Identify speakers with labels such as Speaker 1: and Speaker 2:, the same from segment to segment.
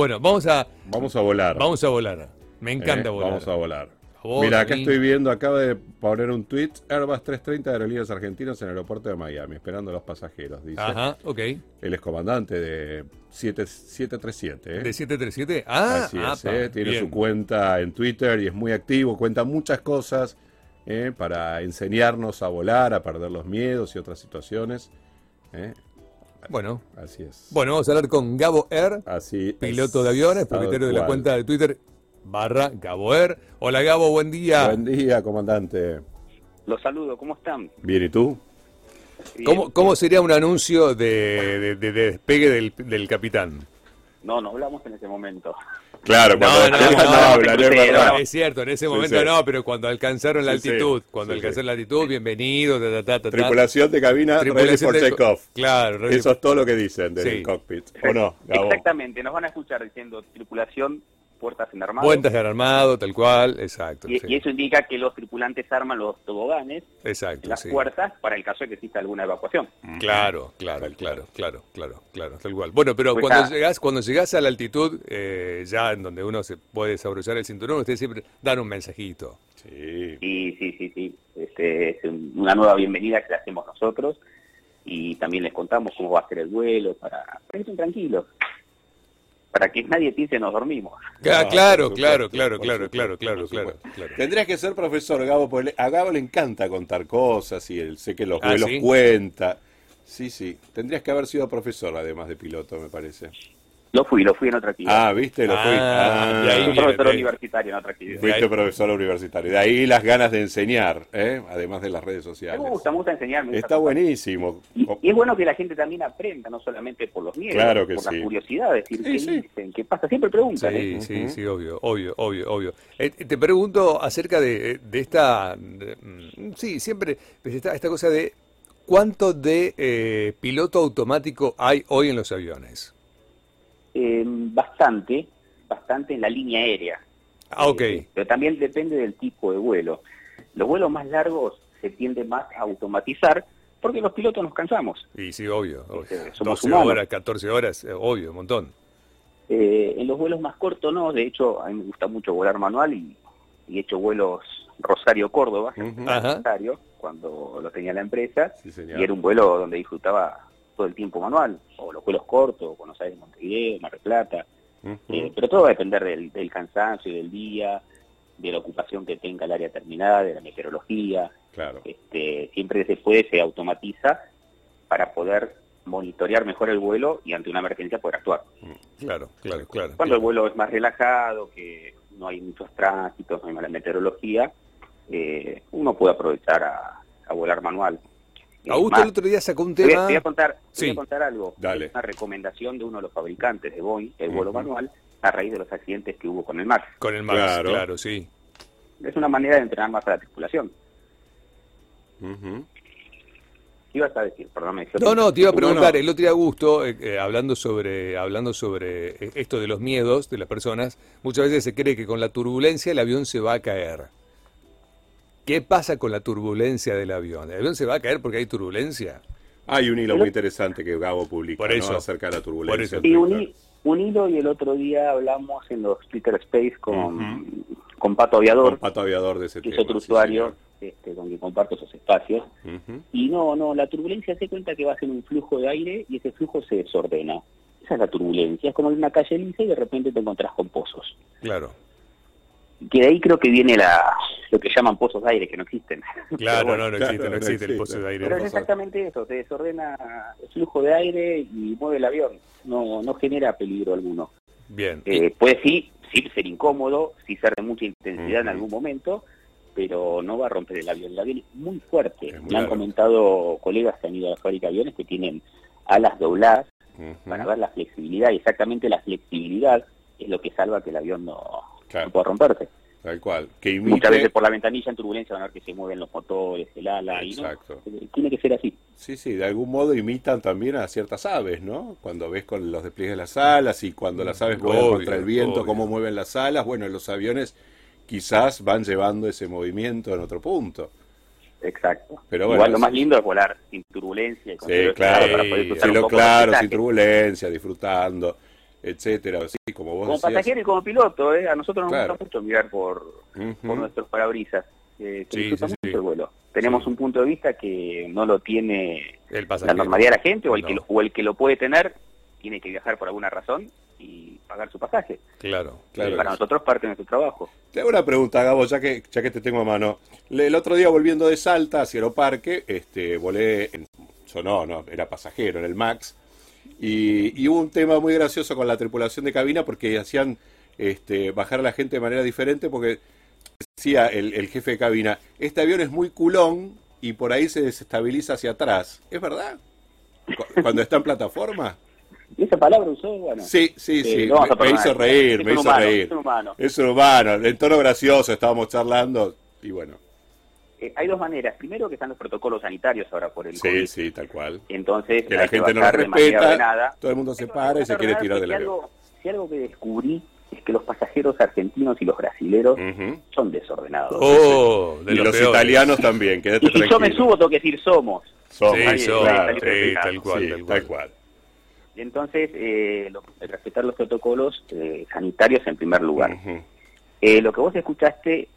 Speaker 1: Bueno, vamos a,
Speaker 2: Vamos a volar.
Speaker 1: vamos a volar. Me encanta
Speaker 2: Eh,
Speaker 1: volar.
Speaker 2: Vamos a volar.
Speaker 1: Vos,
Speaker 2: Mira, acá estoy viendo, acaba de poner un tweet, Airbus 330 de Aerolíneas Argentinas en el aeropuerto de Miami, esperando a los pasajeros, dice.
Speaker 1: Ajá, ok.
Speaker 2: Él es comandante de 7, 737. ¿eh?
Speaker 1: ¿De 737? Ah,
Speaker 2: Así es,
Speaker 1: apa,
Speaker 2: ¿eh? tiene
Speaker 1: bien.
Speaker 2: su cuenta en Twitter y es muy activo, cuenta muchas cosas ¿eh? para enseñarnos a volar, a perder los miedos y otras situaciones. ¿eh?
Speaker 1: Bueno,
Speaker 2: Así es.
Speaker 1: bueno, vamos a hablar con Gabo Air,
Speaker 2: Así
Speaker 1: piloto
Speaker 2: es,
Speaker 1: de aviones, propietario de la cuenta de Twitter barra Gabo Air. Hola Gabo, buen día.
Speaker 2: Buen día, comandante.
Speaker 3: Los saludo, ¿cómo están?
Speaker 2: Bien, ¿y tú?
Speaker 3: Bien.
Speaker 1: ¿Cómo, cómo sería un anuncio de, de- de- de despegue del, del capitán?
Speaker 3: No, no hablamos en ese momento.
Speaker 2: Claro,
Speaker 1: No,
Speaker 2: cuando
Speaker 1: no, no,
Speaker 2: no,
Speaker 1: no,
Speaker 2: hablan,
Speaker 3: no,
Speaker 2: es verdad.
Speaker 3: no.
Speaker 1: Es cierto, en ese momento
Speaker 2: sí.
Speaker 1: no, pero cuando alcanzaron la
Speaker 2: Sí, sí.
Speaker 1: altitud, cuando
Speaker 2: Sí,
Speaker 1: alcanzaron
Speaker 2: sí.
Speaker 1: la altitud, bienvenido, ta, ta, ta.
Speaker 2: Tripulación de cabina, ready
Speaker 1: Tripulación
Speaker 2: for
Speaker 1: de-
Speaker 2: takeoff.
Speaker 1: Claro, ready-
Speaker 2: Eso es todo lo que dicen del
Speaker 1: Sí.
Speaker 2: cockpit. ¿O no, Gabo?
Speaker 3: Exactamente, nos van a escuchar diciendo tripulación, puertas en armado.
Speaker 1: Cuentas de armado, tal cual, exacto.
Speaker 3: y,
Speaker 1: sí.
Speaker 3: y eso indica que los tripulantes arman los toboganes,
Speaker 1: Exacto,
Speaker 3: las
Speaker 1: sí.
Speaker 3: puertas, para el caso de que exista alguna evacuación.
Speaker 1: Claro, claro, claro, claro, claro, claro, tal cual. Bueno, pero
Speaker 3: Pues
Speaker 1: cuando
Speaker 3: nada.
Speaker 1: llegás, cuando llegás a la altitud, eh, ya en donde uno se puede desabrollar el cinturón, ustedes siempre dan un mensajito.
Speaker 2: Sí.
Speaker 3: Y sí, sí, sí, este es un- una nueva bienvenida que le hacemos nosotros y también les contamos cómo va a ser el vuelo para, para que estén tranquilos, para que nadie piense nos dormimos.
Speaker 1: Ah, claro, claro, claro, claro, claro, claro, claro.
Speaker 2: Tendrías que ser profesor, Gabo, porque le- a Gabo le encanta contar cosas y él sé que los
Speaker 1: Ah,
Speaker 2: cuenta. Sí, sí. Tendrías que haber sido profesor, además de piloto, me parece.
Speaker 3: Lo fui, lo fui en otra actividad.
Speaker 2: Ah, ¿viste? Lo fui.
Speaker 1: Ah,
Speaker 2: Ah,
Speaker 1: y ahí
Speaker 3: Fui
Speaker 1: viene,
Speaker 3: profesor universitario en otra actividad.
Speaker 2: Fuiste profesor universitario. De ahí las ganas de enseñar, ¿eh? además de las redes sociales.
Speaker 3: Me gusta, me gusta enseñar. me gusta
Speaker 2: Está buenísimo.
Speaker 3: Y, y es bueno que la gente también aprenda, no solamente por los miedos,
Speaker 2: Claro que
Speaker 3: por
Speaker 2: sí.
Speaker 3: las curiosidades, decir,
Speaker 2: Sí,
Speaker 3: ¿qué
Speaker 2: sí.
Speaker 3: dicen? ¿Qué pasa? Siempre preguntan.
Speaker 1: Sí,
Speaker 3: ¿eh?
Speaker 1: sí, sí, obvio, obvio, obvio, obvio. Eh, te pregunto acerca de, de esta, de- mm, sí, siempre, pues, esta, esta cosa de cuánto de eh, piloto automático hay hoy en los aviones.
Speaker 3: Eh, bastante, bastante en la línea aérea.
Speaker 1: Ah, ok.
Speaker 3: Eh, pero también depende del tipo de vuelo. Los vuelos más largos se tiende más a automatizar porque los pilotos nos cansamos.
Speaker 1: Y sí, obvio. obvio.
Speaker 3: Este, somos
Speaker 1: 12
Speaker 3: humanos.
Speaker 1: horas, 14 horas, eh, obvio, un montón.
Speaker 3: Eh, en los vuelos más cortos no, de hecho a mí me gusta mucho volar manual y, y he hecho vuelos Rosario-Córdoba,
Speaker 2: Ujú.
Speaker 1: Ajá.
Speaker 3: Rosario, cuando lo tenía la empresa,
Speaker 2: Sí, señor.
Speaker 3: y era un vuelo donde disfrutaba todo el tiempo manual, o los vuelos cortos, Buenos Aires, Montevideo, Mar del Plata. Eh, pero todo va a depender del, del cansancio, del día, de la ocupación que tenga el área terminada, de la meteorología,
Speaker 2: Claro.
Speaker 3: este, siempre se puede, se automatiza para poder monitorear mejor el vuelo y ante una emergencia poder actuar.
Speaker 1: Claro, claro, claro.
Speaker 3: Cuando el vuelo es más relajado, que no hay muchos tránsitos, no hay mala meteorología, eh, uno puede aprovechar a, a volar manual.
Speaker 1: Augusto
Speaker 3: más,
Speaker 1: el otro día sacó un
Speaker 3: te voy, a,
Speaker 1: tema.
Speaker 3: te voy a contar,
Speaker 1: Sí.
Speaker 3: voy a contar algo.
Speaker 2: Dale.
Speaker 3: Es una recomendación de uno de los fabricantes de Boeing, el vuelo manual, a raíz de los accidentes que hubo con el MAX.
Speaker 1: Con el Max,
Speaker 2: Claro.
Speaker 1: claro, sí.
Speaker 3: Es una manera de entrenar más a la tripulación.
Speaker 2: Ujú.
Speaker 3: ¿Qué ibas a decir? Perdón, me
Speaker 1: No, no, te iba a preguntar,
Speaker 2: no.
Speaker 1: el otro día Augusto, eh, eh, hablando sobre hablando sobre eh, esto de los miedos de las personas, muchas veces se cree que con la turbulencia el avión se va a caer. ¿Qué pasa con la turbulencia del avión? ¿El avión se va a caer porque hay turbulencia?
Speaker 2: Hay un hilo muy interesante que Gabo publica
Speaker 1: Por
Speaker 2: ¿no?
Speaker 1: eso.
Speaker 2: acerca de la turbulencia.
Speaker 1: Por eso.
Speaker 3: Y un, un hilo y el otro día hablamos en los Twitter Space con, con Pato Aviador,
Speaker 2: Con Pato Aviador de ese
Speaker 3: que es
Speaker 2: tema,
Speaker 3: otro
Speaker 2: sí,
Speaker 3: usuario este, con quien comparto esos espacios. Y no, no, la turbulencia se cuenta que va a ser un flujo de aire y ese flujo se desordena. Esa es la turbulencia, es como en una calle lisa y de repente te encontrás con pozos.
Speaker 1: Claro,
Speaker 3: Que de ahí creo que viene la, lo que llaman pozos de aire, que no existen.
Speaker 1: claro,
Speaker 3: bueno,
Speaker 1: no, no
Speaker 2: claro,
Speaker 1: existe, no
Speaker 2: no
Speaker 1: existe el
Speaker 2: existe.
Speaker 1: pozo de aire.
Speaker 3: Pero es exactamente eso, te desordena el flujo de aire y mueve el avión, no, no genera peligro alguno.
Speaker 1: Bien.
Speaker 3: Eh, puede sí, sí ser incómodo, sí ser de mucha intensidad en algún momento, pero no va a romper el avión. El avión es muy fuerte.
Speaker 2: Es muy
Speaker 3: Me han comentado colegas que han ido a la fábrica de aviones que tienen alas dobladas
Speaker 2: Ujú.
Speaker 3: para ver la flexibilidad y exactamente la flexibilidad es lo que salva que el avión no,
Speaker 2: Claro.
Speaker 3: no pueda romperse.
Speaker 2: Tal cual. Que
Speaker 3: Muchas
Speaker 2: imite...
Speaker 3: veces por la ventanilla en turbulencia van a ver que se mueven los motores, el ala, y
Speaker 2: Exacto.
Speaker 3: no, tiene que ser así.
Speaker 2: Sí, sí, de algún modo imitan también a ciertas aves, ¿no? Cuando ves con los despliegues de las alas y cuando las aves vuelan
Speaker 1: Obvio,
Speaker 2: contra el viento,
Speaker 1: obvio.
Speaker 2: cómo mueven las alas, bueno, los aviones quizás van llevando ese movimiento en otro punto.
Speaker 3: Exacto.
Speaker 2: Pero bueno,
Speaker 3: Igual lo más lindo es volar sin turbulencia. y con
Speaker 2: Sí, claro,
Speaker 3: para poder
Speaker 1: sí,
Speaker 2: lo claro, sin turbulencia, disfrutando. Etcétera, así como vos
Speaker 3: Como
Speaker 2: decías.
Speaker 3: pasajero y como piloto, ¿eh? a nosotros nos
Speaker 2: Claro.
Speaker 3: gusta mucho mirar por, por nuestros parabrisas. eh, que
Speaker 1: Sí, sí,
Speaker 3: el vuelo. Tenemos un punto de vista que no lo tiene
Speaker 1: El
Speaker 3: la normalidad de la gente o el, que
Speaker 1: No.
Speaker 3: lo, o el que lo puede tener tiene que viajar por alguna razón y pagar su pasaje.
Speaker 1: Claro.
Speaker 2: Claro.
Speaker 3: Y para nosotros parte de nuestro trabajo.
Speaker 2: Te hago una pregunta, Gabo, ya que, ya que te tengo a mano. Le- El otro día volviendo de Salta hacia Aeroparque, este, volé, en, sonó, no, era pasajero en el MAX, y, y hubo un tema muy gracioso con la tripulación de cabina porque hacían este, bajar a la gente de manera diferente porque decía el, el jefe de cabina, este avión es muy culón y por ahí se desestabiliza hacia atrás. ¿Es verdad? Cu- Cuando está en plataforma.
Speaker 3: Y esa palabra usó, bueno.
Speaker 2: Sí, sí,
Speaker 3: eh,
Speaker 2: sí. Me, me hizo reír,
Speaker 3: Es
Speaker 2: me hizo reír.
Speaker 3: Es un humano.
Speaker 2: Es un humano, en tono gracioso, estábamos charlando y bueno,
Speaker 3: Eh, hay dos maneras. Primero que están los protocolos sanitarios ahora por el
Speaker 2: sí,
Speaker 3: COVID.
Speaker 2: sí, tal cual.
Speaker 3: Entonces,
Speaker 2: Que la gente no respeta,
Speaker 3: ordenada.
Speaker 2: todo el mundo se para y se quiere tirar del avión.
Speaker 3: algo- Si algo que descubrí es que los pasajeros argentinos y los brasileros son desordenados.
Speaker 1: Oh, de
Speaker 2: Y
Speaker 1: los,
Speaker 2: italianos también, quédate
Speaker 3: y si
Speaker 2: tranquilo.
Speaker 3: yo me subo, tengo que decir somos.
Speaker 2: Somos,
Speaker 1: Sí,
Speaker 2: claro,
Speaker 3: salió
Speaker 1: sí, tal cual,
Speaker 2: sí,
Speaker 1: tal cual.
Speaker 2: tal cual.
Speaker 3: Y entonces, eh, lo- respetar los protocolos eh, sanitarios en primer lugar. Eh, lo que vos escuchaste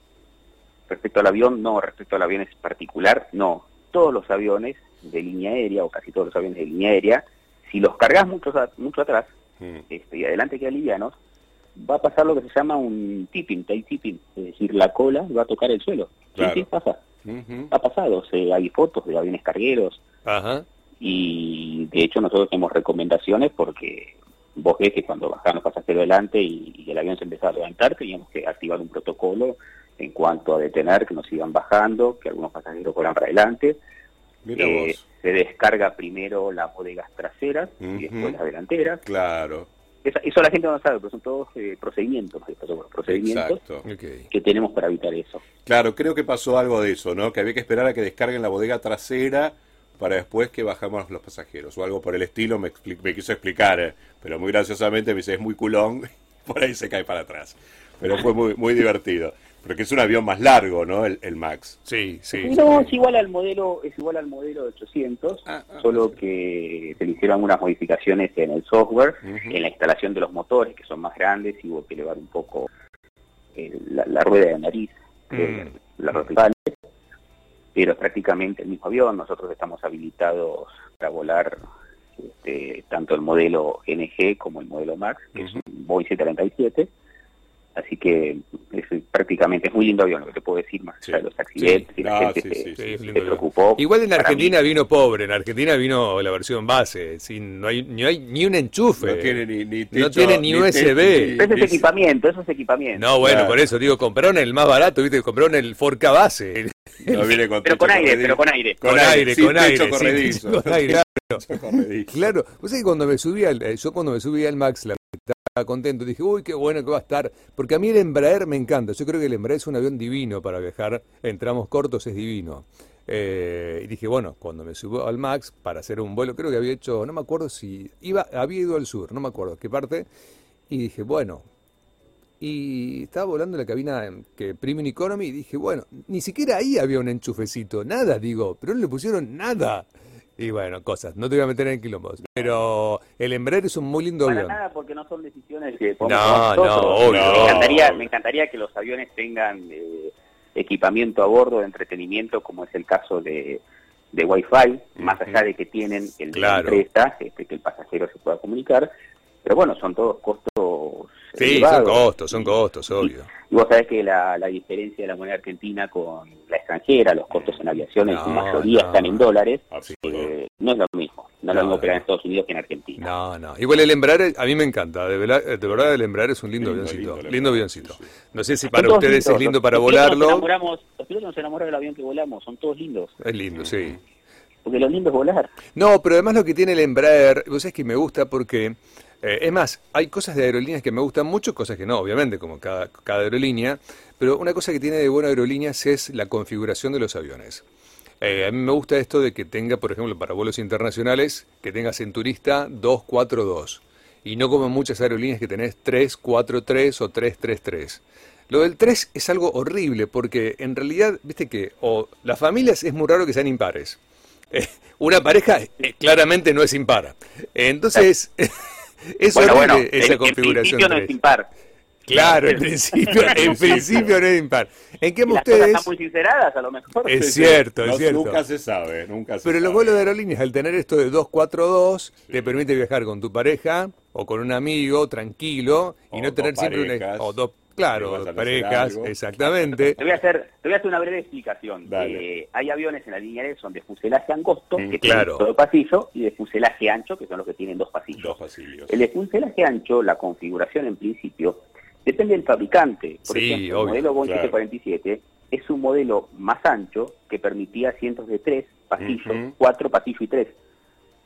Speaker 3: respecto al avión, no, respecto al avión es particular, no. Todos los aviones de línea aérea, o casi todos los aviones de línea aérea, si los cargas mucho, mucho atrás
Speaker 2: Mm.
Speaker 3: este, y adelante quedan livianos, va a pasar lo que se llama un tipping, tail tipping, es decir, la cola va a tocar el suelo. Sí,
Speaker 2: Claro.
Speaker 3: sí, pasa.
Speaker 2: Ujú.
Speaker 3: Ha pasado, o sea, hay fotos de aviones cargueros
Speaker 1: Ajá.
Speaker 3: y de hecho nosotros tenemos recomendaciones porque vos ves que cuando bajaban los pasajeros adelante y, y el avión se empezaba a levantar, teníamos que activar un protocolo en cuanto a detener que nos iban bajando, que algunos pasajeros colan para adelante.
Speaker 2: Mira
Speaker 3: Eh,
Speaker 2: vos.
Speaker 3: se descarga primero las bodegas traseras y después las delanteras.
Speaker 2: Claro,
Speaker 3: Esa- eso la gente no sabe, pero son todos eh, procedimientos, procedimientos que tenemos para evitar eso.
Speaker 2: Claro, creo que pasó algo de eso, ¿no? Que había que esperar a que descarguen la bodega trasera para después que bajamos los pasajeros o algo por el estilo, me, expli- me quiso explicar, eh, pero muy graciosamente me dice, es muy culón, por ahí se cae para atrás. Pero fue muy, muy divertido, porque es un avión más largo, ¿no? El, el Max.
Speaker 1: Sí, sí.
Speaker 3: no, es igual al modelo, es igual al modelo de 800,
Speaker 2: Ah, ah,
Speaker 3: solo que se le hicieron algunas modificaciones en el software, en la instalación de los motores que son más grandes y hubo que elevar un poco eh, la, la rueda de nariz, eh,
Speaker 1: Mm.
Speaker 3: las verticales, pero es prácticamente el mismo avión. Nosotros estamos habilitados para volar este, tanto el modelo NG como el modelo MAX, que es un Boeing 737. Así que es prácticamente es muy lindo avión, lo que te puedo decir más
Speaker 2: Sí.
Speaker 3: allá de los accidentes
Speaker 2: Sí.
Speaker 3: y la
Speaker 2: Ah,
Speaker 3: gente
Speaker 2: sí,
Speaker 3: se,
Speaker 2: sí,
Speaker 1: Sí,
Speaker 3: se preocupó.
Speaker 1: Igual en Argentina
Speaker 3: mí,
Speaker 1: vino pobre, en Argentina vino la versión base, sin, no hay ni, hay ni un enchufe.
Speaker 2: No tiene ni, ni
Speaker 1: No
Speaker 2: techo,
Speaker 1: tiene ni USB.
Speaker 2: techo, ni-
Speaker 3: Pero eso es
Speaker 2: ni-
Speaker 3: equipamiento, eso es equipamiento.
Speaker 1: No, bueno,
Speaker 2: Claro.
Speaker 1: por eso digo, compraron el más barato, ¿viste? Compraron el Forca base.
Speaker 2: No viene con
Speaker 3: Pero con aire,
Speaker 2: corredizo.
Speaker 3: pero con aire.
Speaker 1: Con aire, con aire, sí,
Speaker 2: corredizo.
Speaker 1: con aire.
Speaker 2: Corredizo.
Speaker 1: Claro, vos sabés que cuando me subí al, eh, yo cuando me subí al Max, la contento, dije, uy, qué bueno que va a estar, porque a mí el Embraer me encanta, yo creo que el Embraer es un avión divino para viajar en tramos cortos, es divino. Eh, y dije, bueno, cuando me subo al Max para hacer un vuelo, creo que había hecho, no me acuerdo si iba, había ido al sur, no me acuerdo qué parte, y dije, bueno, y estaba volando en la cabina que Premium Economy y dije, bueno, ni siquiera ahí había un enchufecito, nada, digo, pero no le pusieron nada. Y bueno, cosas, no te voy a meter en quilombos. Pero el Embraer es un muy lindo
Speaker 3: Para
Speaker 1: avión.
Speaker 3: nada, porque no son decisiones que
Speaker 1: No, no, obvio.
Speaker 3: Me encantaría, me encantaría que los aviones tengan eh, equipamiento a bordo de entretenimiento, como es el caso de, de Wi-Fi, más allá de que tienen el de la
Speaker 1: Claro.
Speaker 3: empresa, este, que el pasajero se pueda comunicar. Pero bueno, son todos costos.
Speaker 1: Sí, son costos, son costos, obvio.
Speaker 3: Y vos sabés que la, la diferencia de la moneda argentina con la extranjera, los costos en aviación en su
Speaker 1: No,
Speaker 3: mayoría
Speaker 1: no.
Speaker 3: están en dólares, eh, no es lo mismo. No es
Speaker 1: No,
Speaker 3: lo mismo operar
Speaker 1: no.
Speaker 3: en Estados Unidos que en Argentina.
Speaker 1: No, no. Igual el Embraer, a mí me encanta. De verdad, de verdad el Embraer es un lindo,
Speaker 2: Lindo,
Speaker 1: avioncito.
Speaker 2: lindo
Speaker 1: Lindo avioncito.
Speaker 2: sí, sí.
Speaker 1: No sé si para ustedes es lindo para
Speaker 3: los pilotos nos
Speaker 1: volarlo.
Speaker 3: enamoramos- los pilotos nos enamoramos del avión que volamos, son todos lindos.
Speaker 1: Es lindo, sí.
Speaker 3: Porque lo lindo es volar.
Speaker 1: No, pero además lo que tiene el Embraer, vos sabés que me gusta porque, eh, es más, hay cosas de aerolíneas que me gustan mucho, cosas que no, obviamente, como cada, cada aerolínea, pero una cosa que tiene de buena aerolíneas es la configuración de los aviones. Eh, a mí me gusta esto de que tenga, por ejemplo, para vuelos internacionales, que tengas en turista 242 y no como muchas aerolíneas que tenés 343 o 333. Lo del 3 es algo horrible porque en realidad, viste que o las familias es muy raro que sean impares. Eh, una pareja eh, claramente no es impar. Entonces, Es
Speaker 3: Bueno,
Speaker 1: horrible
Speaker 3: bueno,
Speaker 1: esa
Speaker 3: en-
Speaker 1: configuración.
Speaker 3: En principio no es impar.
Speaker 1: Claro, en principio, en principio no es impar. ¿En qué
Speaker 3: las cosas
Speaker 1: ustedes?
Speaker 3: están muy sinceradas, a lo mejor.
Speaker 1: Es
Speaker 2: Sí, sí.
Speaker 1: cierto,
Speaker 2: No,
Speaker 1: es cierto.
Speaker 2: Nunca se sabe, nunca se
Speaker 1: Pero los
Speaker 2: sabe.
Speaker 1: vuelos de aerolíneas, al tener esto de 242, te permite viajar con tu pareja o con un amigo tranquilo y
Speaker 2: O
Speaker 1: no tener siempre una. O dos, claro, parejas, exactamente.
Speaker 3: Te voy a hacer, te voy a hacer una breve explicación. Eh, hay aviones en la línea aérea son de fuselaje angosto,
Speaker 2: Mm,
Speaker 3: que
Speaker 1: claro.
Speaker 3: tienen todo pasillo, y de fuselaje ancho, que son los que tienen dos pasillos.
Speaker 2: Dos pasillos.
Speaker 3: El de fuselaje ancho, la configuración en principio, depende del fabricante. Por
Speaker 1: Sí,
Speaker 3: ejemplo,
Speaker 1: obvio,
Speaker 3: el modelo Boeing
Speaker 2: claro.
Speaker 3: 747 es un modelo más ancho que permitía asientos de tres pasillos, cuatro pasillos y tres.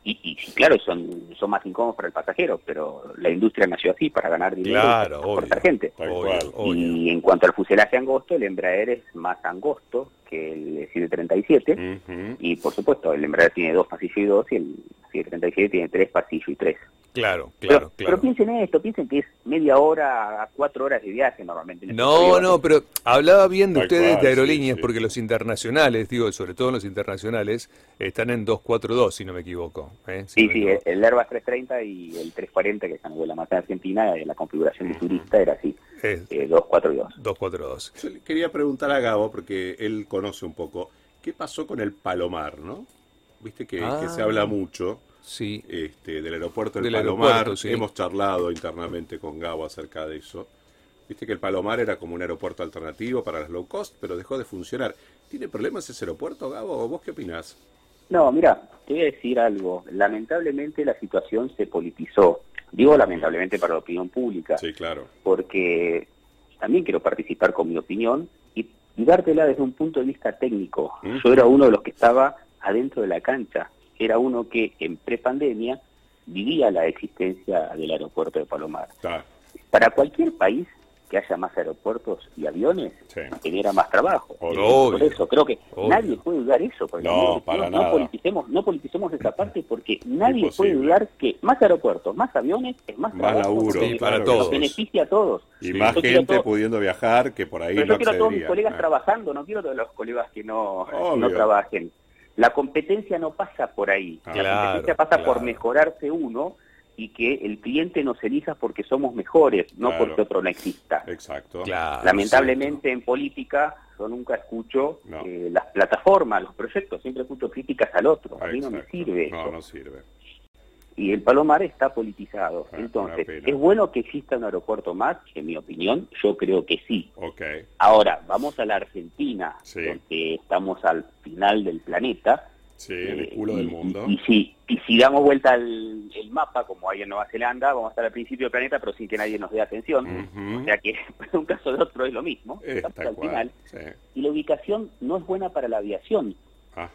Speaker 3: Y, y sí, claro, son, son más incómodos para el pasajero, pero la industria nació así, para ganar dinero
Speaker 1: Claro,
Speaker 3: y para transportar
Speaker 1: obvio.
Speaker 3: gente.
Speaker 1: Obvio, obvio.
Speaker 3: Y en cuanto al fuselaje angosto, el Embraer es más angosto que el 737.
Speaker 2: Ujú.
Speaker 3: Y por supuesto, el Embraer tiene dos pasillos y dos, y el 737 tiene tres pasillos y tres.
Speaker 1: Claro,
Speaker 3: Pero,
Speaker 1: claro,
Speaker 3: pero
Speaker 1: claro.
Speaker 3: piensen esto, piensen que es media hora a cuatro horas de viaje normalmente. en estos
Speaker 1: No, no, pero hablaba bien de ustedes de
Speaker 2: sí,
Speaker 1: aerolíneas,
Speaker 2: sí.
Speaker 1: porque los internacionales, digo, sobre todo los internacionales, están en 242, si no me equivoco. ¿eh? Si
Speaker 3: Sí,
Speaker 1: no me
Speaker 3: sí,
Speaker 1: equivoco.
Speaker 3: el Airbus 330 y el 340, que es la vuela más en Argentina, en la configuración de turista era así,
Speaker 1: Es
Speaker 3: eh, 2, 4 y 2.
Speaker 1: 242.
Speaker 2: Yo le quería preguntar a Gabo, porque él conoce un poco, ¿qué pasó con el Palomar, no? Viste que,
Speaker 1: Ah.
Speaker 2: que se habla mucho
Speaker 1: Sí,
Speaker 2: este, del aeropuerto del,
Speaker 1: Del
Speaker 2: Palomar.
Speaker 1: aeropuerto, sí.
Speaker 2: Hemos charlado internamente con Gabo acerca de eso. Viste que el Palomar era como un aeropuerto alternativo para las low cost, pero dejó de funcionar. ¿Tiene problemas ese aeropuerto, Gabo? ¿O vos qué opinás?
Speaker 3: No, mira, te voy a decir algo. Lamentablemente la situación se politizó. Digo lamentablemente para la opinión pública.
Speaker 2: Sí, claro.
Speaker 3: porque también quiero participar con mi opinión y, y dártela desde un punto de vista técnico.
Speaker 2: Ujú.
Speaker 3: Yo era uno de los que estaba adentro de la cancha, era uno que en prepandemia vivía la existencia del aeropuerto de Palomar. Para cualquier país que haya más aeropuertos y aviones,
Speaker 2: Sí.
Speaker 3: genera más trabajo.
Speaker 2: Obvio.
Speaker 3: Por eso creo que
Speaker 1: Obvio.
Speaker 3: nadie puede dudar eso. porque
Speaker 2: No, para
Speaker 3: no,
Speaker 2: nada.
Speaker 3: politicemos, no politicemos esa parte porque nadie
Speaker 2: Imposible.
Speaker 3: puede dudar que más aeropuertos, más aviones es más,
Speaker 2: Más
Speaker 3: trabajo,
Speaker 2: laburo.
Speaker 1: Sí, para todos.
Speaker 3: nos beneficia a todos.
Speaker 2: Y
Speaker 1: Sí.
Speaker 2: más
Speaker 3: Yo
Speaker 2: gente
Speaker 3: todo-
Speaker 2: pudiendo viajar que por ahí
Speaker 3: Pero
Speaker 2: no
Speaker 3: yo quiero a todos mis colegas
Speaker 2: Ah.
Speaker 3: trabajando, no quiero a todos los colegas que no, no trabajen. La competencia no pasa por ahí.
Speaker 2: Ah.
Speaker 3: la competencia pasa por mejorarse uno y que el cliente nos elija porque somos mejores, no
Speaker 2: Claro.
Speaker 3: porque otro no exista.
Speaker 2: Exacto.
Speaker 1: Claro.
Speaker 3: Lamentablemente en política yo nunca escucho
Speaker 2: No.
Speaker 3: eh, las plataformas, los proyectos, siempre escucho críticas al otro. A mí no me sirve
Speaker 2: No,
Speaker 3: eso.
Speaker 2: no sirve.
Speaker 3: Y el Palomar está politizado.
Speaker 2: Ah,
Speaker 3: Entonces. ¿es bueno que exista un aeropuerto más? En mi opinión, yo creo que sí.
Speaker 2: Ok.
Speaker 3: Ahora, vamos a la Argentina,
Speaker 2: Sí.
Speaker 3: donde estamos al final del planeta.
Speaker 2: Sí, en el
Speaker 3: Eh,
Speaker 2: culo
Speaker 3: y,
Speaker 2: del mundo.
Speaker 3: Y, y si, y si damos vuelta al el mapa, como hay en Nueva Zelanda, vamos a estar al principio del planeta, pero sin que nadie nos dé atención.
Speaker 2: Ujú.
Speaker 3: O sea que un caso de otro es lo mismo.
Speaker 2: Eh,
Speaker 3: estamos al
Speaker 2: cual.
Speaker 3: final.
Speaker 2: Sí.
Speaker 3: Y la ubicación no es buena para la aviación.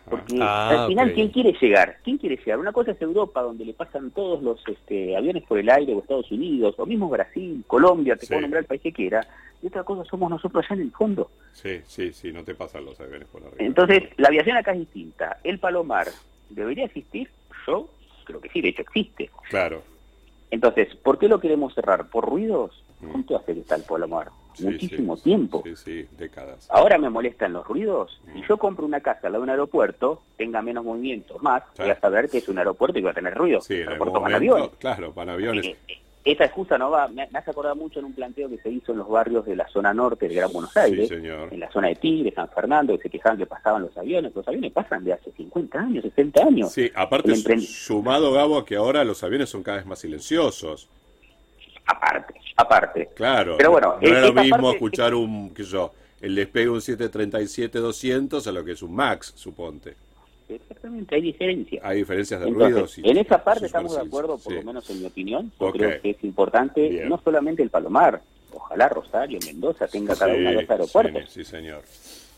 Speaker 3: Porque
Speaker 1: Ah,
Speaker 3: al final,
Speaker 1: ok.
Speaker 3: ¿quién quiere llegar? ¿Quién quiere llegar? Una cosa es Europa, donde le pasan todos los este, aviones por el aire, o Estados Unidos, o mismo Brasil, Colombia, te
Speaker 2: Sí.
Speaker 3: puedo nombrar el país que quiera. Y otra cosa somos nosotros allá en el fondo.
Speaker 2: Sí, sí, sí, no te pasan los aviones por arriba.
Speaker 3: Entonces, la aviación acá es distinta. El Palomar, ¿debería existir? Yo creo que sí, de hecho existe.
Speaker 2: Claro.
Speaker 3: Entonces, ¿por qué lo queremos cerrar? ¿Por ruidos?
Speaker 2: Mm.
Speaker 3: ¿Cuánto hace que está el Palomar?
Speaker 2: Sí,
Speaker 3: Muchísimo
Speaker 2: sí,
Speaker 3: tiempo.
Speaker 2: Sí, sí, décadas.
Speaker 3: Ahora me molestan los ruidos.
Speaker 2: Mm.
Speaker 3: Si yo compro una casa al lado de un aeropuerto, tenga menos movimientos más, voy a saber que es un aeropuerto y va a tener ruido.
Speaker 2: Sí, en
Speaker 3: van
Speaker 2: momento,
Speaker 3: aviones.
Speaker 2: claro, van aviones.
Speaker 3: Eh, eh, Esa excusa no va, me, hace acordar mucho en un planteo que se hizo en los barrios de la zona norte de Gran Buenos Aires,
Speaker 2: Sí, señor.
Speaker 3: en la zona de Tigre, San Fernando, que se quejaban que pasaban los aviones. Los aviones pasan de hace 50 años, 60 años.
Speaker 2: Sí, aparte, sumado, Gabo, a que ahora los aviones son cada vez más silenciosos.
Speaker 3: Aparte, aparte.
Speaker 2: Claro.
Speaker 3: Pero bueno,
Speaker 2: no es lo mismo
Speaker 3: parte-
Speaker 2: escuchar un, qué sé yo, el despegue de un 737-200 a lo que es un MAX, suponte.
Speaker 3: Exactamente, hay diferencia.
Speaker 2: Hay diferencias de
Speaker 3: Entonces,
Speaker 2: ruidos. y-
Speaker 3: en esa parte estamos de acuerdo, por
Speaker 2: sí.
Speaker 3: lo menos en mi opinión. Yo creo que es importante
Speaker 2: Bien.
Speaker 3: no solamente el Palomar, ojalá Rosario, Mendoza tenga cada uno de los aeropuertos.
Speaker 2: Sí, sí, señor.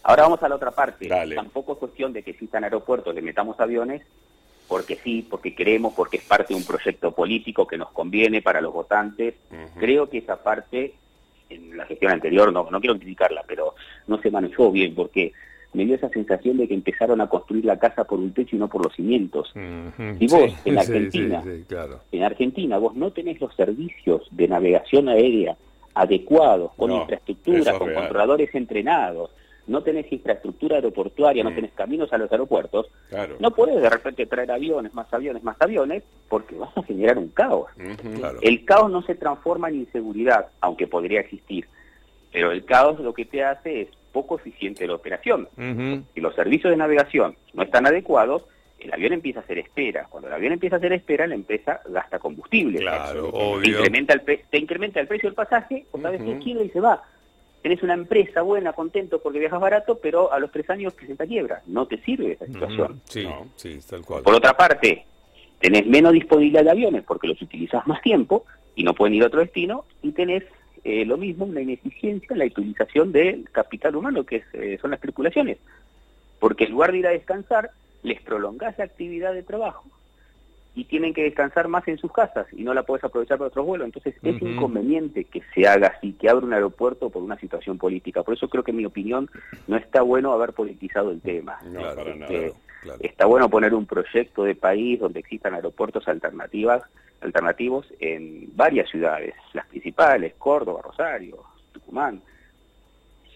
Speaker 3: Ahora vamos a la otra parte.
Speaker 2: Dale.
Speaker 3: Tampoco es cuestión de que existan aeropuertos, le metamos aviones, porque sí, porque queremos, porque es parte de un proyecto político que nos conviene para los votantes. Creo que esa parte, en la gestión anterior, no, no quiero criticarla, pero no se manejó bien, porque me dio esa sensación de que empezaron a construir la casa por un techo y no por los cimientos. Y vos,
Speaker 1: sí,
Speaker 3: en Argentina.
Speaker 1: sí, sí, claro.
Speaker 3: En Argentina vos no tenés los servicios de navegación aérea adecuados, con
Speaker 2: No,
Speaker 3: infraestructura, con
Speaker 2: real.
Speaker 3: controladores entrenados, no tenés infraestructura aeroportuaria, no
Speaker 2: Mm.
Speaker 3: tenés caminos a los aeropuertos,
Speaker 2: Claro.
Speaker 3: no podés de repente traer aviones, más aviones, más aviones, porque vas a generar un caos.
Speaker 1: Claro.
Speaker 3: El caos no se transforma en inseguridad, aunque podría existir, pero el caos lo que te hace es poco eficiente la operación.
Speaker 1: Ujú.
Speaker 3: Si los servicios de navegación no están adecuados, el avión empieza a hacer espera. Cuando el avión empieza a hacer espera, la empresa gasta combustible.
Speaker 1: Claro,
Speaker 3: Te
Speaker 1: obvio.
Speaker 3: incrementa, el pre- te incrementa el precio del pasaje, otra vez se quiebra y se va. Tenés una empresa buena, contento porque viajas barato, pero a los tres años presenta quiebra. No te sirve esa situación.
Speaker 1: Ujú. Sí,
Speaker 2: No.
Speaker 1: sí, tal cual.
Speaker 3: Por otra parte, tenés menos disponibilidad de aviones porque los utilizás más tiempo y no pueden ir a otro destino, y tenés eh, lo mismo, una ineficiencia en la utilización del capital humano, que es, eh, son las tripulaciones. Porque en lugar de ir a descansar, les prolongás la actividad de trabajo y tienen que descansar más en sus casas y no la puedes aprovechar para otros vuelos. Entonces es inconveniente que se haga así, que abra un aeropuerto por una situación política. Por eso creo que en mi opinión no está bueno haber politizado el tema.
Speaker 2: No,
Speaker 1: Claro,
Speaker 2: para nada.
Speaker 3: Este,
Speaker 1: claro.
Speaker 3: Está bueno poner un proyecto de país donde existan aeropuertos alternativas, alternativos en varias ciudades, las principales, Córdoba, Rosario, Tucumán.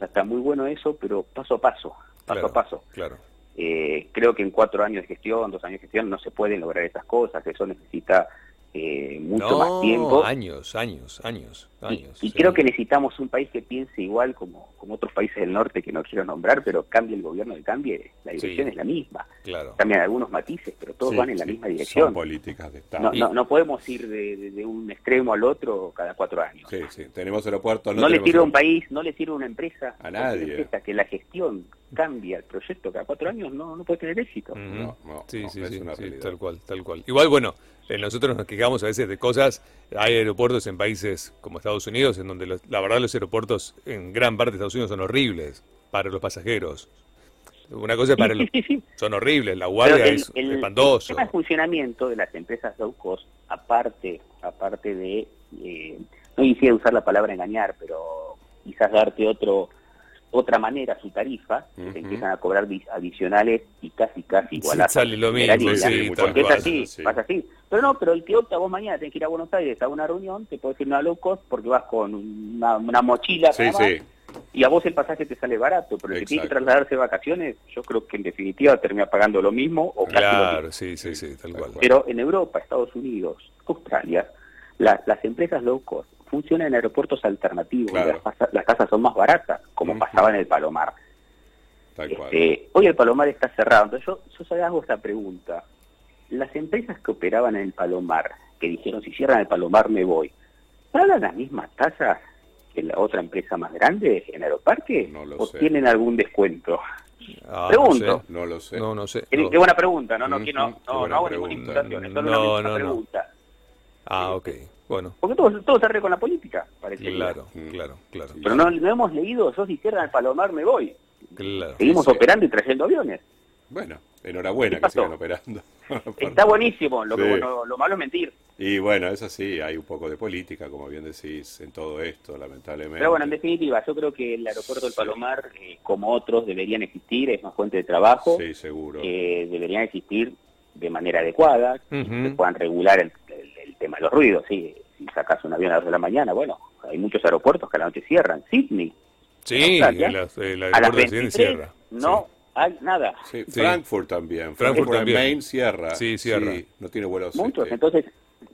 Speaker 3: Ya está muy bueno eso, pero paso a paso, paso
Speaker 1: Claro,
Speaker 3: a paso.
Speaker 1: Claro.
Speaker 3: Eh, creo que en cuatro años de gestión, dos años de gestión, no se pueden lograr esas cosas, eso necesita eh, mucho
Speaker 1: no,
Speaker 3: más tiempo.
Speaker 1: años, años, años,
Speaker 3: Y,
Speaker 1: años.
Speaker 3: y
Speaker 1: sí.
Speaker 3: creo que necesitamos un país que piense igual como, como otros países del norte que no quiero nombrar, pero cambie el gobierno que cambie, la dirección
Speaker 1: Sí.
Speaker 3: es la misma.
Speaker 1: Claro.
Speaker 3: Cambian algunos matices, pero todos
Speaker 2: Sí,
Speaker 3: van en la
Speaker 2: sí,
Speaker 3: misma
Speaker 2: Son
Speaker 3: dirección.
Speaker 2: políticas de Estado.
Speaker 3: No, no, no podemos ir de, de- de un extremo al otro cada cuatro años.
Speaker 2: Sí, sí. Tenemos aeropuertos.
Speaker 3: No,
Speaker 2: No,
Speaker 3: le sirve a un país, no le sirve a una empresa,
Speaker 2: A nadie.
Speaker 3: una empresa que la gestión cambia el proyecto cada cuatro años, no, no puede tener éxito.
Speaker 1: Ujú.
Speaker 2: No, no,
Speaker 1: sí,
Speaker 2: no,
Speaker 1: sí,
Speaker 2: es
Speaker 1: sí,
Speaker 2: una
Speaker 1: sí, tal cual, tal cual. Igual, bueno, nosotros nos quejamos a veces de cosas. Hay aeropuertos en países como Estados Unidos, en donde los- la verdad los aeropuertos en gran parte de Estados Unidos son horribles para los pasajeros. Una cosa es para los... Son horribles, la guardia
Speaker 3: el,
Speaker 1: es
Speaker 3: el-
Speaker 1: espantoso.
Speaker 3: el tema de funcionamiento de las empresas low cost, aparte, aparte de, eh, no quisiera usar la palabra engañar, pero quizás darte otro otra manera su tarifa, te empiezan a cobrar adicionales y casi casi igual
Speaker 1: sale lo mismo, sí,
Speaker 3: porque es así,
Speaker 2: Sí.
Speaker 3: pasa así. Pero no, pero el que opta vos mañana tenés que ir a Buenos Aires a una reunión, te puedes ir a una low cost porque vas con una, una mochila
Speaker 2: Sí,
Speaker 3: más, y a vos el pasaje te sale barato, pero el que tiene que trasladarse de vacaciones, yo creo que en definitiva termina pagando lo mismo o casi lo mismo.
Speaker 1: Claro, sí, sí, sí, tal cual.
Speaker 3: Pero en Europa, Estados Unidos, Australia, la- las empresas low cost funcionan en aeropuertos alternativos,
Speaker 2: Claro.
Speaker 3: las, las tasas son más baratas, como
Speaker 2: Ujú.
Speaker 3: pasaba en el Palomar.
Speaker 2: Tal cual.
Speaker 3: Este, hoy el Palomar está cerrado, entonces yo, yo solo hago esta pregunta. Las empresas que operaban en el Palomar, que dijeron si cierran el Palomar me voy, ¿pagan las mismas tasas que la otra empresa más grande en Aeroparque?
Speaker 2: No lo
Speaker 3: ¿O
Speaker 2: sé.
Speaker 3: tienen algún descuento?
Speaker 1: Ah,
Speaker 3: Pregunto.
Speaker 2: No lo sé.
Speaker 1: No, no sé.
Speaker 3: Qué,
Speaker 1: no.
Speaker 3: qué buena pregunta, no, no, quiero- no, no, no hago ninguna imputación, es solo
Speaker 1: No,
Speaker 3: una misma
Speaker 1: no, no.
Speaker 3: pregunta.
Speaker 1: Ah, ok. Bueno,
Speaker 3: Porque todo, todo se arregla con la política, parece.
Speaker 1: claro,
Speaker 2: Mm.
Speaker 1: claro, claro.
Speaker 3: Pero no, no hemos leído, yo si cierran el Palomar me voy.
Speaker 1: Claro.
Speaker 3: Seguimos
Speaker 2: sí.
Speaker 3: operando y trayendo aviones.
Speaker 2: Bueno, enhorabuena
Speaker 3: ¿Qué
Speaker 2: que sigan operando.
Speaker 3: Está buenísimo, lo, que,
Speaker 2: Sí.
Speaker 3: bueno, lo malo es mentir.
Speaker 2: Y bueno, es así, hay un poco de política, como bien decís, en todo esto, lamentablemente.
Speaker 3: Pero bueno, en definitiva, yo creo que el aeropuerto del
Speaker 2: Sí.
Speaker 3: Palomar, eh, como otros, deberían existir, es más fuente de trabajo,
Speaker 2: Sí, seguro.
Speaker 3: eh, deberían existir de manera adecuada, que
Speaker 1: Ujú.
Speaker 3: se puedan regular el- el tema de los ruidos. ¿sí? Si sacas un avión a las 2 de la mañana, bueno, hay muchos aeropuertos que a la noche cierran. Sydney,
Speaker 1: Sí,
Speaker 3: Australia,
Speaker 1: el, el
Speaker 3: a las
Speaker 1: aeropuerto de Sydney
Speaker 3: 23
Speaker 1: cierra.
Speaker 3: no hay nada.
Speaker 2: Sí. Frankfurt también.
Speaker 1: Frankfurt también.
Speaker 2: Maine cierra.
Speaker 1: Sí, cierra.
Speaker 2: no tiene vuelos.
Speaker 3: Muchos.
Speaker 2: este,
Speaker 3: Entonces,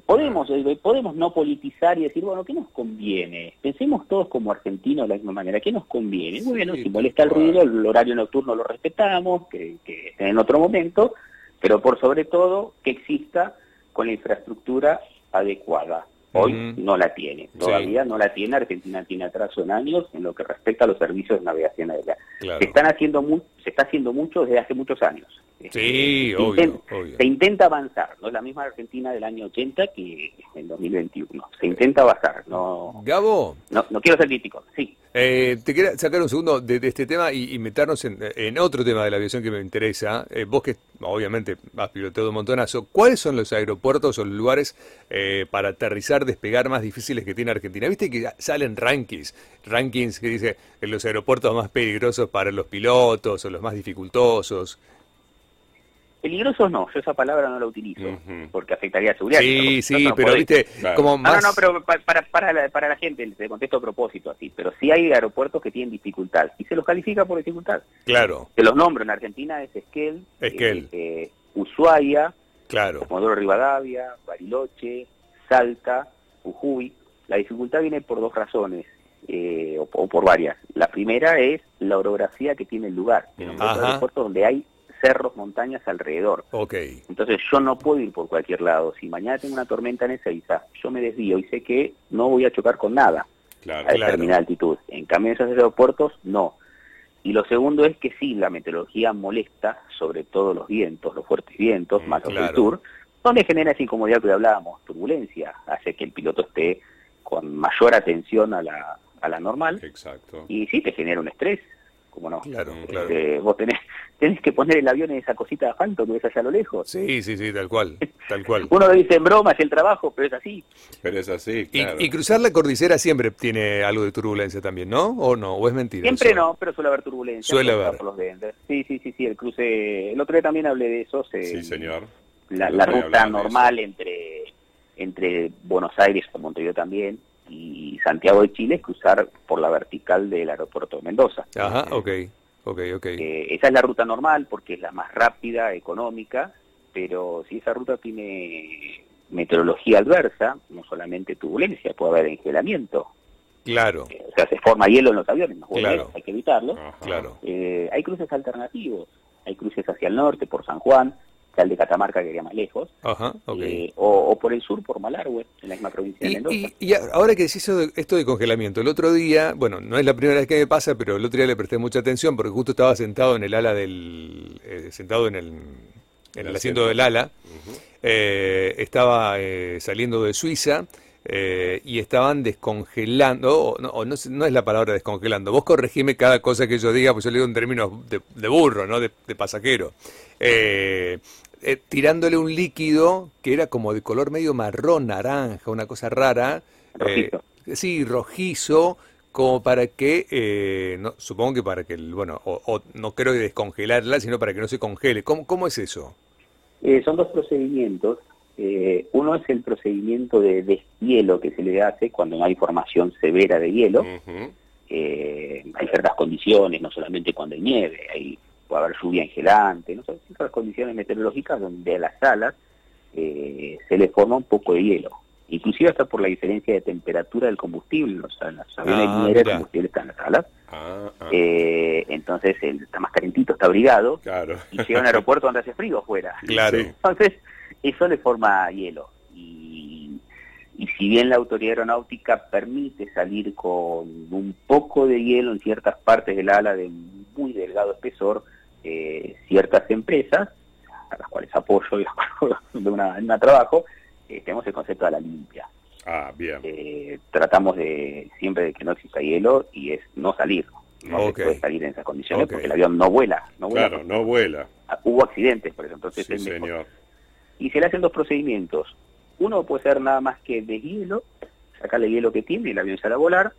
Speaker 3: podemos eh, podemos no politizar y decir, bueno, ¿qué nos conviene? Pensemos todos como argentinos de la misma manera. ¿Qué nos conviene?
Speaker 2: Sí,
Speaker 3: bueno, si molesta el ruido, el horario nocturno lo respetamos, que, que esté en otro momento, pero por sobre todo que exista con la infraestructura adecuada. Hoy no la tiene,
Speaker 1: Sí.
Speaker 3: todavía no la tiene. Argentina tiene atraso en años en lo que respecta a los servicios de navegación aérea.
Speaker 1: Claro.
Speaker 3: Se están haciendo se está haciendo mucho desde hace muchos años.
Speaker 1: Sí,
Speaker 3: Se
Speaker 1: obvio,
Speaker 3: inten-
Speaker 1: obvio.
Speaker 3: Se intenta avanzar, no es la misma Argentina del año 80 que en 2021. Se intenta avanzar, no,
Speaker 1: Gabo,
Speaker 3: no, no quiero ser crítico, sí.
Speaker 1: Eh, te quería sacar un segundo de, este tema y, meternos en, otro tema de la aviación que me interesa. Eh, vos que obviamente has piloteado un montonazo, ¿cuáles son los aeropuertos o los lugares eh, para aterrizar, despegar más difíciles que tiene Argentina? Viste que salen rankings, rankings que dice que los aeropuertos más peligrosos para los pilotos o los más dificultosos.
Speaker 3: Peligrosos no, yo esa palabra no la utilizo, porque afectaría a seguridad.
Speaker 1: Sí, sí, pero viste, como más...
Speaker 3: No, no, pero para, para, la, para la gente, te contesto a propósito así, pero sí hay aeropuertos que tienen dificultad, y se los califica por dificultad.
Speaker 1: Claro.
Speaker 3: Se los nombro, en Argentina es Esquel,
Speaker 1: Esquel.
Speaker 3: Eh, Ushuaia,
Speaker 1: claro.
Speaker 3: Comodoro Rivadavia, Bariloche, Salta, Jujuy. La dificultad viene por dos razones, eh, o, por varias. La primera es la orografía que tiene el lugar. En un aeropuerto donde hay cerros, montañas alrededor.
Speaker 1: Okay.
Speaker 3: Entonces yo no puedo ir por cualquier lado. Si mañana tengo una tormenta en Ezeiza, yo me desvío y sé que no voy a chocar con nada
Speaker 1: claro,
Speaker 3: a determinada altitud. En cambio en esos aeropuertos, no. Y lo segundo es que sí, la meteorología molesta, sobre todo los vientos, los fuertes vientos, mm, más los del sur, donde genera esa incomodidad que hablábamos, turbulencia, hace que el piloto esté con mayor atención a la, a la normal.
Speaker 2: Exacto.
Speaker 3: Y sí te genera un estrés, como no.
Speaker 1: Claro,
Speaker 3: este,
Speaker 1: claro.
Speaker 3: vos tenés, tenés que poner el avión en esa cosita de asfalto que ves allá a lo lejos.
Speaker 1: Sí, sí, sí, tal cual, tal cual.
Speaker 3: Uno lo dice en broma, es el trabajo, pero es así.
Speaker 2: Pero es así, claro.
Speaker 1: Y, cruzar la cordillera siempre tiene algo de turbulencia también, ¿no? ¿O no? ¿O es mentira?
Speaker 3: Siempre no, pero suele haber turbulencia.
Speaker 1: Suele haber.
Speaker 3: sí, sí, sí, sí, el cruce... El otro día también hablé de eso.
Speaker 2: sí, señor.
Speaker 3: La, la ruta normal entre, entre Buenos Aires o Montevideo también y Santiago de Chile es cruzar por la vertical del aeropuerto de Mendoza.
Speaker 1: Ajá, ok. Okay, okay.
Speaker 3: Eh, esa es la ruta normal porque es la más rápida, económica, pero si esa ruta tiene meteorología adversa, no solamente turbulencia, puede haber engelamiento.
Speaker 1: Claro.
Speaker 3: Eh, o sea, se forma hielo en los aviones, hay que evitarlo.
Speaker 1: Claro.
Speaker 3: Eh, hay cruces alternativos, hay cruces hacia el norte por San Juan, el de Catamarca que iría más lejos,
Speaker 1: Ajá,
Speaker 3: eh, o, por el sur por Malargüe, en la misma provincia de Mendoza.
Speaker 1: Y, ahora que decís esto de congelamiento, el otro día, bueno, no es la primera vez que me pasa, pero el otro día le presté mucha atención porque justo estaba sentado en el ala del, eh, sentado en el, en el asiento del ala, eh, estaba saliendo de Suiza. y estaban descongelando, no, no, no, es la palabra descongelando, vos corregime cada cosa que yo diga, pues yo le digo en términos de, burro, no de, de pasajero. Eh, eh, tirándole un líquido que era como de color medio marrón, naranja, una cosa rara.
Speaker 3: Eh,
Speaker 1: sí, rojizo, como para que, eh, no, supongo que para que, bueno, o, no creo que descongelarla, sino para que no se congele. ¿Cómo, cómo es eso?
Speaker 3: son dos procedimientos. uno es el procedimiento de deshielo que se le hace cuando no hay formación severa de hielo. hay ciertas condiciones, no solamente cuando hay nieve, hay puede haber lluvia engelante, no sé, ciertas condiciones meteorológicas donde a las alas eh, se le forma un poco de hielo. Inclusive hasta por la diferencia de temperatura del combustible, o sea, en las aviones ah, el combustible está en las alas. Ah, ah. Eh, entonces él está más calentito, está abrigado, y llega a un aeropuerto donde hace frío afuera.
Speaker 1: Claro.
Speaker 3: Entonces, eso le forma hielo. Y, y si bien la autoridad aeronáutica permite salir con un poco de hielo en ciertas partes del ala de muy delgado espesor, eh, ciertas empresas, a las cuales apoyo y de una, una trabajo, eh, tenemos el concepto de la limpia.
Speaker 2: Ah, bien.
Speaker 3: Eh, tratamos de siempre de que no exista hielo y es no salir. No se puede salir en esas condiciones porque el avión no vuela. No vuela
Speaker 2: claro, no vuela.
Speaker 3: Ah, hubo accidentes, por ejemplo. Entonces
Speaker 2: sí, señor.
Speaker 3: Y se le hacen dos procedimientos. Uno puede ser nada más que de hielo, sacarle el hielo que tiene y el avión sale a volar.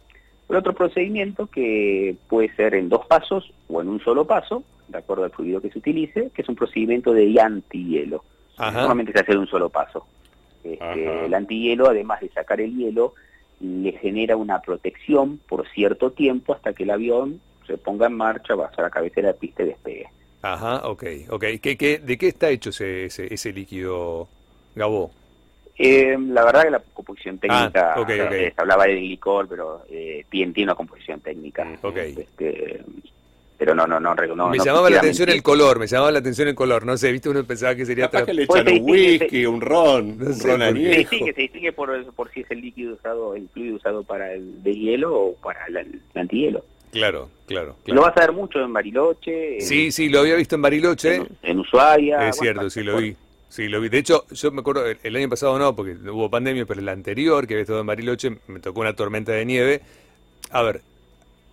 Speaker 3: El otro procedimiento que puede ser en dos pasos o en un solo paso, de acuerdo al fluido que se utilice, que es un procedimiento de antihielo. Normalmente se hace de un solo paso. Este, el antihielo, además de sacar el hielo, le genera una protección por cierto tiempo hasta que el avión se ponga en marcha, va a la cabecera de pista y despegue.
Speaker 1: Ajá, ok, ok. ¿Qué, qué, de qué está hecho ese, ese, ese líquido, Gabo?
Speaker 3: Eh, la verdad que la composición técnica, ah, se hablaba de licor, pero eh, tiene, tiene, una composición técnica. Este, pero no, no, no. no
Speaker 1: me llamaba la atención el color, me llamaba la atención el color. No sé, viste, uno pensaba que sería...
Speaker 2: Capaz que le echan un whisky, un ron, un ron
Speaker 3: añejo. Sí, que se distingue por, por si es el líquido usado, el fluido usado para el de hielo o para el, antihielo.
Speaker 1: Claro, claro, claro,
Speaker 3: Lo vas a ver mucho en Bariloche.
Speaker 1: Sí, sí, lo había visto en Bariloche.
Speaker 3: En, Ushuaia.
Speaker 1: Es cierto, sí lo vi. Sí, lo vi. De hecho, yo me acuerdo, el, año pasado no, porque hubo pandemia, pero el anterior, que había estado en Bariloche, me tocó una tormenta de nieve. A ver,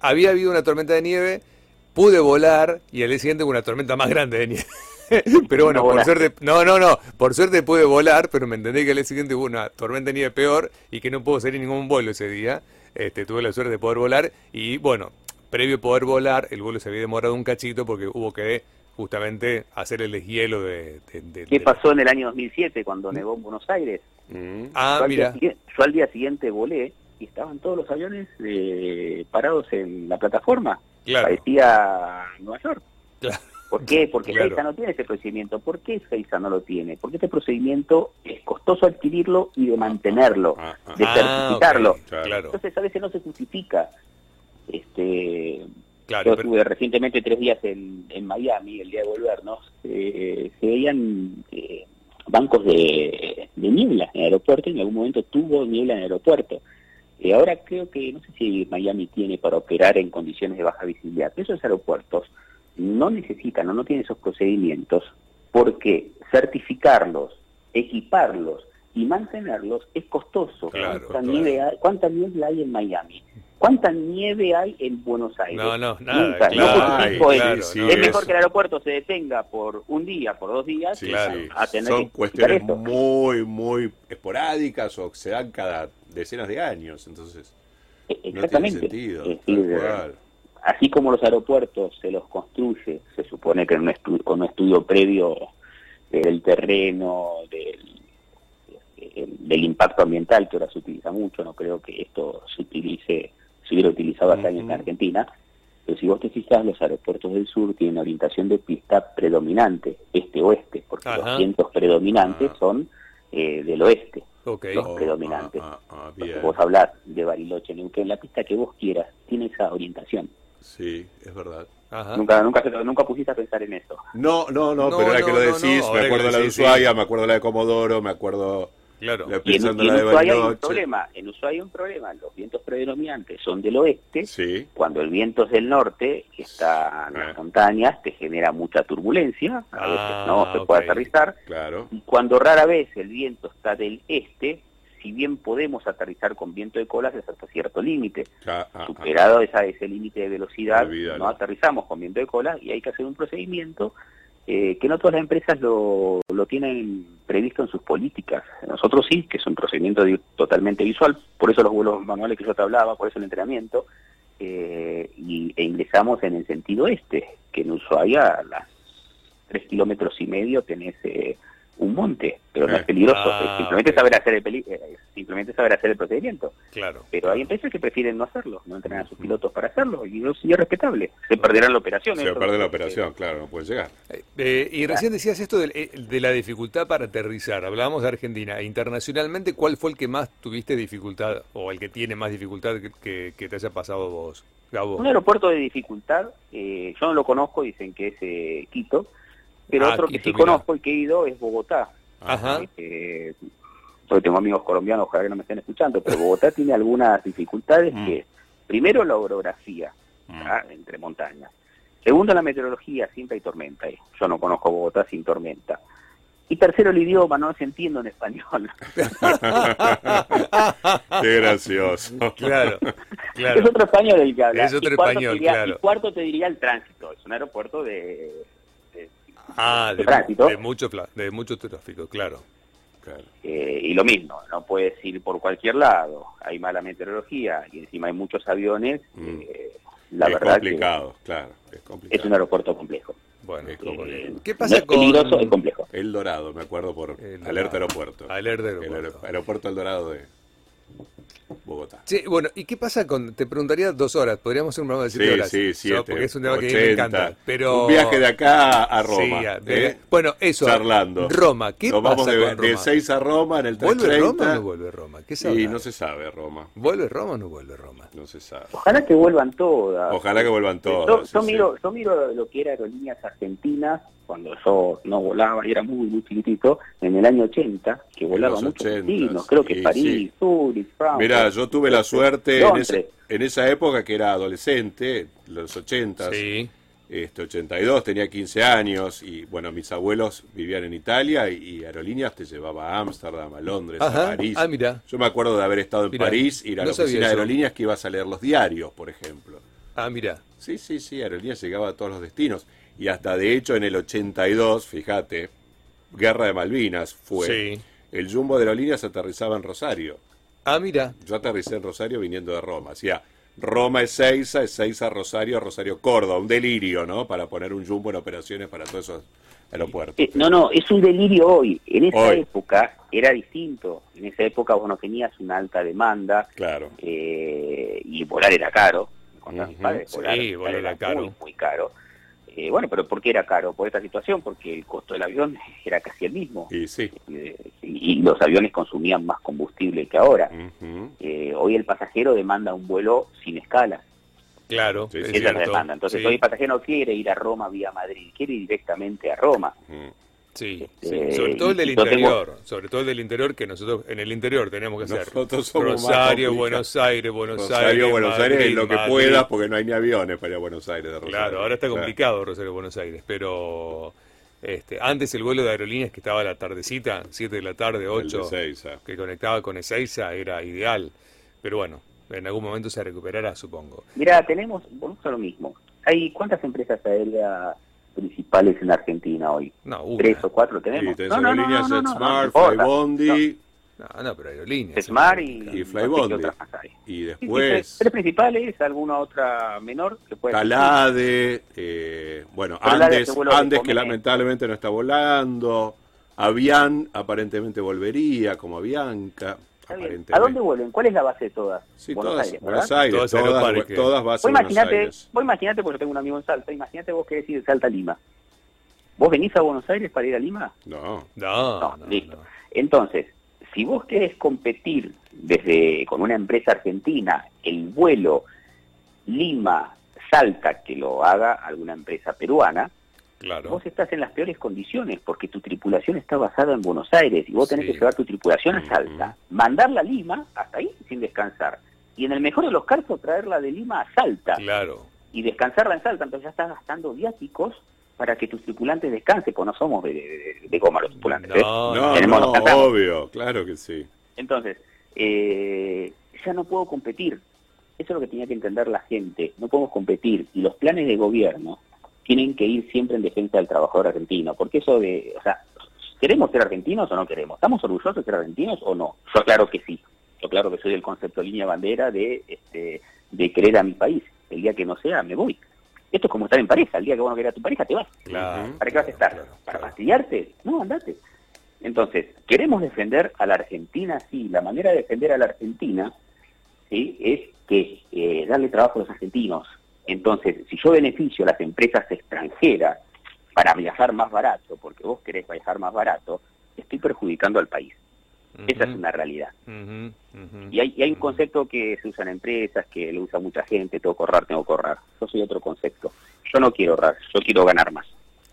Speaker 1: había habido una tormenta de nieve, pude volar y al día siguiente una tormenta más grande de nieve. pero bueno, por suerte, no, no, no, por suerte pude volar, pero me entendí que al día siguiente hubo una tormenta de nieve peor y que no puedo salir ningún vuelo ese día. Este, tuve la suerte de poder volar y bueno, previo a poder volar, el vuelo se había demorado un cachito porque hubo que justamente hacer el deshielo de... de- de-
Speaker 3: ¿Qué
Speaker 1: de-
Speaker 3: pasó en el año 2007 cuando nevó en Buenos Aires?
Speaker 2: Mm.
Speaker 1: Ah,
Speaker 3: yo, al
Speaker 1: mira,
Speaker 3: día, siguiente- yo al día siguiente volé y estaban todos los aviones eh, parados en la plataforma.
Speaker 1: Claro,
Speaker 3: Parecía Nueva York.
Speaker 1: claro.
Speaker 3: ¿Por qué? Porque
Speaker 1: Claro.
Speaker 3: Seiza no tiene ese procedimiento. ¿Por qué Seiza no lo tiene? Porque este procedimiento es costoso adquirirlo y de mantenerlo,
Speaker 2: Ah, ah,
Speaker 3: de
Speaker 1: Ah,
Speaker 3: certificarlo.
Speaker 1: ok, claro,
Speaker 3: Entonces a veces no se justifica. Este,
Speaker 1: claro,
Speaker 3: yo
Speaker 1: pero-
Speaker 3: estuve recientemente tres días en, en Miami, el día de volvernos, eh, se veían eh, bancos de, de niebla en el aeropuerto, en algún momento tuvo niebla en el aeropuerto. Eh, ahora creo que, no sé si Miami tiene para operar en condiciones de baja visibilidad, esos aeropuertos no necesitan o no tienen esos procedimientos porque certificarlos, equiparlos y mantenerlos es costoso.
Speaker 1: Claro,
Speaker 3: ¿Cuánta,
Speaker 1: claro.
Speaker 3: Nieve hay, ¿Cuánta niebla hay en Miami? ¿Cuánta nieve hay en Buenos Aires?
Speaker 1: No, no, nada,
Speaker 3: Nunca,
Speaker 1: claro,
Speaker 3: no
Speaker 2: Ay,
Speaker 1: claro,
Speaker 3: es mejor que el aeropuerto se detenga por un día, por dos días,
Speaker 2: Sí,
Speaker 1: Claro.
Speaker 2: sí.
Speaker 3: a tener
Speaker 2: Son
Speaker 3: que
Speaker 2: cuestiones
Speaker 3: esto.
Speaker 2: muy, muy esporádicas o que se dan cada decenas de años, entonces
Speaker 3: Eh,
Speaker 2: no tiene
Speaker 3: Exactamente.
Speaker 2: sentido.
Speaker 3: Decir, así como los aeropuertos se los construye, se supone que en un estu- con un estudio previo del terreno, del, el- del impacto ambiental, que ahora se utiliza mucho, no creo que esto se utilice, se hubiera utilizado hace años en. Argentina, pero si vos te fijas, los aeropuertos del sur tienen orientación de pista predominante, este-oeste, porque
Speaker 1: Ajá.
Speaker 3: los vientos predominantes
Speaker 2: Ah.
Speaker 3: son eh, del oeste.
Speaker 1: ok,
Speaker 3: los
Speaker 2: Oh,
Speaker 3: predominantes.
Speaker 2: ah, ah, ah,
Speaker 3: vos hablás de Bariloche, Neuquén, la pista que vos quieras, tiene esa orientación.
Speaker 2: Sí, es verdad.
Speaker 1: ajá.
Speaker 3: Nunca, nunca, se- nunca pusiste a pensar en eso.
Speaker 2: No, no, no,
Speaker 1: No,
Speaker 2: pero ahora
Speaker 1: no,
Speaker 2: que lo decís,
Speaker 1: no,
Speaker 2: me acuerdo la de
Speaker 1: decís, sí.
Speaker 2: Ushuaia, me acuerdo la de Comodoro, me acuerdo
Speaker 1: Claro.
Speaker 2: la
Speaker 3: Y en, y en Ushuaia hay un problema. En Ushuaia hay un problema. Los vientos predominantes son del oeste.
Speaker 2: Sí,
Speaker 3: Cuando el viento es del norte, está en
Speaker 2: Ah.
Speaker 3: las montañas, te genera mucha turbulencia. A veces
Speaker 1: Ah,
Speaker 3: no se puede aterrizar.
Speaker 2: claro.
Speaker 3: Y cuando rara vez el viento está del este, si bien podemos aterrizar con viento de colas, es hasta cierto límite.
Speaker 2: Ah, ah, ah.
Speaker 3: Superado esa, ese límite de velocidad,
Speaker 2: Olvídalo.
Speaker 3: no aterrizamos con viento de cola y hay que hacer un procedimiento eh, que no todas las empresas lo, lo tienen previsto en sus políticas. Nosotros sí, que es un procedimiento di- totalmente visual, por eso los vuelos manuales que yo te hablaba, por eso el entrenamiento, eh, y, e ingresamos en el sentido este, que en Ushuaia a las tres kilómetros y medio tenés eh, un monte, pero no
Speaker 2: Eh.
Speaker 3: es peligroso,
Speaker 1: Ah,
Speaker 3: es simplemente saber hacer el peli- eh, simplemente saber hacer el procedimiento.
Speaker 1: Claro.
Speaker 3: Pero hay empresas que prefieren no hacerlo, no entrenan a sus pilotos para hacerlo, y eso sí es respetable. Se perderán la operación.
Speaker 2: Se pierde la operación, claro, no puede llegar.
Speaker 1: Eh, y recién decías esto de, eh, de la dificultad para aterrizar. Hablábamos de Argentina. Internacionalmente, ¿cuál fue el que más tuviste dificultad o el que tiene más dificultad que, que- que te haya pasado vos, Gabo?
Speaker 3: Un aeropuerto de dificultad, eh, yo no lo conozco, dicen que es eh, Quito, pero
Speaker 1: Ah,
Speaker 3: otro que sí conozco y que he ido es Bogotá.
Speaker 1: Ajá.
Speaker 3: Eh, porque tengo amigos colombianos, ojalá que no me estén escuchando, pero Bogotá tiene algunas dificultades
Speaker 2: Mm.
Speaker 3: que, primero, la orografía,
Speaker 2: Mm.
Speaker 3: ¿ah? entre montañas. Segundo, la meteorología, siempre hay tormenta. ahí. Yo no conozco Bogotá sin tormenta. Y tercero, el idioma, no se entiendo en español.
Speaker 2: Qué gracioso.
Speaker 1: Claro,
Speaker 3: Es otro español el que habla.
Speaker 1: Es otro
Speaker 3: Y
Speaker 1: español,
Speaker 3: te diría-
Speaker 1: claro.
Speaker 3: Y cuarto te diría el tránsito. Es un aeropuerto de... de-
Speaker 1: Ah, de,
Speaker 3: tránsito.
Speaker 1: de mucho, de mucho tráfico, claro.
Speaker 2: Claro.
Speaker 3: eh, y lo mismo, no puedes ir por cualquier lado. Hay mala meteorología y encima hay muchos aviones.
Speaker 2: Mm.
Speaker 3: eh, la
Speaker 2: es
Speaker 3: verdad
Speaker 2: complicado, claro, es
Speaker 3: que
Speaker 2: complicado.
Speaker 3: es un aeropuerto complejo.
Speaker 1: Bueno,
Speaker 2: Es como
Speaker 3: Eh,
Speaker 1: ¿Qué
Speaker 3: no
Speaker 1: pasa
Speaker 3: es
Speaker 1: con
Speaker 3: peligroso, es complejo.
Speaker 2: El Dorado, me acuerdo por
Speaker 1: El
Speaker 2: Alerta. Aeropuerto.
Speaker 1: Alerta
Speaker 2: El
Speaker 1: Aeropuerto.
Speaker 2: aer- aeropuerto El Dorado de Bogotá.
Speaker 1: Sí, bueno, ¿y qué pasa con.? Te preguntaría dos horas. Podríamos hacer un programa de siete
Speaker 2: Sí,
Speaker 1: horas.
Speaker 2: sí,
Speaker 1: ¿no?
Speaker 2: siete,
Speaker 1: Porque es un tema que a mí me
Speaker 2: 80.
Speaker 1: encanta. Pero...
Speaker 2: Un viaje de acá a Roma.
Speaker 1: Sí, a- de-
Speaker 2: ¿eh?
Speaker 1: Bueno, eso.
Speaker 2: Charlando.
Speaker 1: Roma, ¿qué
Speaker 2: Nos
Speaker 1: pasa
Speaker 2: vamos de,
Speaker 1: con
Speaker 2: de
Speaker 1: Roma?
Speaker 2: 6 a Roma en el
Speaker 1: ¿Vuelve
Speaker 2: 330.
Speaker 1: Roma o no vuelve Roma? ¿Qué sabrá?
Speaker 2: Y no se sabe Roma.
Speaker 1: ¿Vuelve Roma o no vuelve Roma?
Speaker 2: No se sabe.
Speaker 3: Ojalá que vuelvan todas.
Speaker 2: Ojalá que vuelvan
Speaker 3: Yo,
Speaker 2: todas.
Speaker 3: yo
Speaker 2: sí, sí.
Speaker 3: miro, yo miro lo que era aerolíneas argentinas cuando yo no volaba y era muy, muy chiquitito, en el año 80, que volaban
Speaker 2: los
Speaker 3: muchos
Speaker 2: 80s,
Speaker 3: argentinos, creo que París,
Speaker 2: sí.
Speaker 3: Zurich, Frankfurt.
Speaker 2: Mira, yo tuve la suerte en, esa- en esa época que era adolescente, los 80,
Speaker 1: Sí.
Speaker 2: este, 82, tenía 15 años y bueno, mis abuelos vivían en Italia y, y Aerolíneas te llevaba a Ámsterdam, a Londres,
Speaker 1: Ajá.
Speaker 2: a París.
Speaker 1: Ah, mira.
Speaker 2: Yo me acuerdo de haber estado en
Speaker 1: Mirá,
Speaker 2: París, ir a
Speaker 1: no
Speaker 2: la oficina de. Aerolíneas que ibas a leer los diarios, por ejemplo.
Speaker 1: Ah, mira.
Speaker 2: Sí, sí, sí, Aerolíneas llegaba a todos los destinos. Y hasta de hecho en el 82, fíjate, Guerra de Malvinas fue.
Speaker 1: Sí.
Speaker 2: El jumbo de aerolíneas aterrizaba en Rosario.
Speaker 1: Ah, mira.
Speaker 2: Yo aterricé en Rosario viniendo de Roma. Hacía Roma es Seiza, es Seiza Rosario, Rosario Córdoba, un delirio, ¿no? Para poner un jumbo en operaciones para todos esos aeropuertos.
Speaker 3: Eh, no, no, es un delirio hoy. En esa época era distinto. En esa época vos no tenías una alta demanda.
Speaker 2: Claro.
Speaker 3: Eh, y volar era caro.
Speaker 1: Con mis padres, sí, volar era, caro.
Speaker 3: muy caro. Eh, bueno, pero ¿por qué era caro? Por esta situación, porque el costo del avión era casi el mismo.
Speaker 2: Y, sí.
Speaker 3: Eh, y, los aviones consumían más combustible que ahora. Eh, hoy el pasajero demanda un vuelo sin escala.
Speaker 1: Claro,
Speaker 3: Esa es la demanda. Entonces hoy el pasajero no quiere ir a Roma vía Madrid, quiere ir directamente a Roma.
Speaker 1: Sí, este, sobre todo el del interior, sobre todo el del interior que nosotros en el interior tenemos que hacer. Rosario, Buenos Aires, Buenos
Speaker 2: Rosario,
Speaker 1: Aires,
Speaker 2: Buenos Aires, lo que puedas porque no hay ni aviones para ir a Buenos Aires. De
Speaker 1: Claro, ahora está complicado Rosario, Buenos Aires, pero este, antes el vuelo de aerolíneas que estaba a la tardecita, 7 de la tarde, 8, que conectaba con Ezeiza era ideal, pero bueno, en algún momento se recuperará, supongo.
Speaker 3: Mira, tenemos, vamos a lo mismo. ¿Hay cuántas empresas aéreas principales en Argentina hoy.
Speaker 1: No,
Speaker 3: Tres o cuatro tenemos.
Speaker 2: Sí, no, no, aerolíneas no, Smart, Flybondi.
Speaker 1: No, no, pero aerolíneas.
Speaker 3: Smart y,
Speaker 2: y Flybondi. Y después...
Speaker 3: tres, principales, alguna otra menor que puede
Speaker 2: Calade, eh, bueno, Andes, Andes que lamentablemente no está volando. Avian aparentemente volvería como Avianca.
Speaker 3: ¿A dónde vuelven? ¿Cuál es la base de todas?
Speaker 2: Sí, Buenos todas, Aires, Buenos Aires, todas, todas, todas bases
Speaker 3: vos imaginate, Aires. Vos imaginate, porque yo tengo un amigo en Salta, imagínate vos querés ir de Salta a Lima. ¿Vos venís a Buenos Aires para ir a Lima?
Speaker 2: No.
Speaker 1: No, no,
Speaker 3: no listo. Entonces, si vos querés competir desde con una empresa argentina, el vuelo Lima-Salta, que lo haga alguna empresa peruana, Vos estás en las peores condiciones porque tu tripulación está basada en Buenos Aires y vos tenés que llevar tu tripulación a Salta, mandarla a Lima, hasta ahí, sin descansar. Y en el mejor de los casos, traerla de Lima a Salta.
Speaker 1: Claro.
Speaker 3: Y descansarla en Salta. Entonces ya estás gastando viáticos para que tus tripulantes descansen, pues no somos de, de, goma los tripulantes.
Speaker 2: No, ¿eh? no, obvio, claro que sí.
Speaker 3: Entonces, eh, ya no puedo competir. Eso es lo que tenía que entender la gente. No podemos competir. Y los planes de gobierno tienen que ir siempre en defensa del trabajador argentino, porque eso de, o sea, ¿queremos ser argentinos o no queremos? ¿Estamos orgullosos de ser argentinos o no? Yo claro que sí, yo claro que soy del concepto línea bandera de, este, de querer a mi país, el día que no sea, me voy. Esto es como estar en pareja, el día que vos no querés a tu pareja, te vas. ¿Para qué vas a estar? ¿Para fastidiarte? No, andate. Entonces, queremos defender a la Argentina, sí, la manera de defender a la Argentina ¿sí? es que eh, darle trabajo a los argentinos, entonces, si yo beneficio a las empresas extranjeras para viajar más barato, porque vos querés viajar más barato, estoy perjudicando al país. Esa es una realidad. y, hay, y, hay, un concepto que se usa en empresas, que lo usa mucha gente, tengo que ahorrar, tengo que ahorrar. Yo soy otro concepto. Yo no quiero ahorrar, yo quiero ganar más.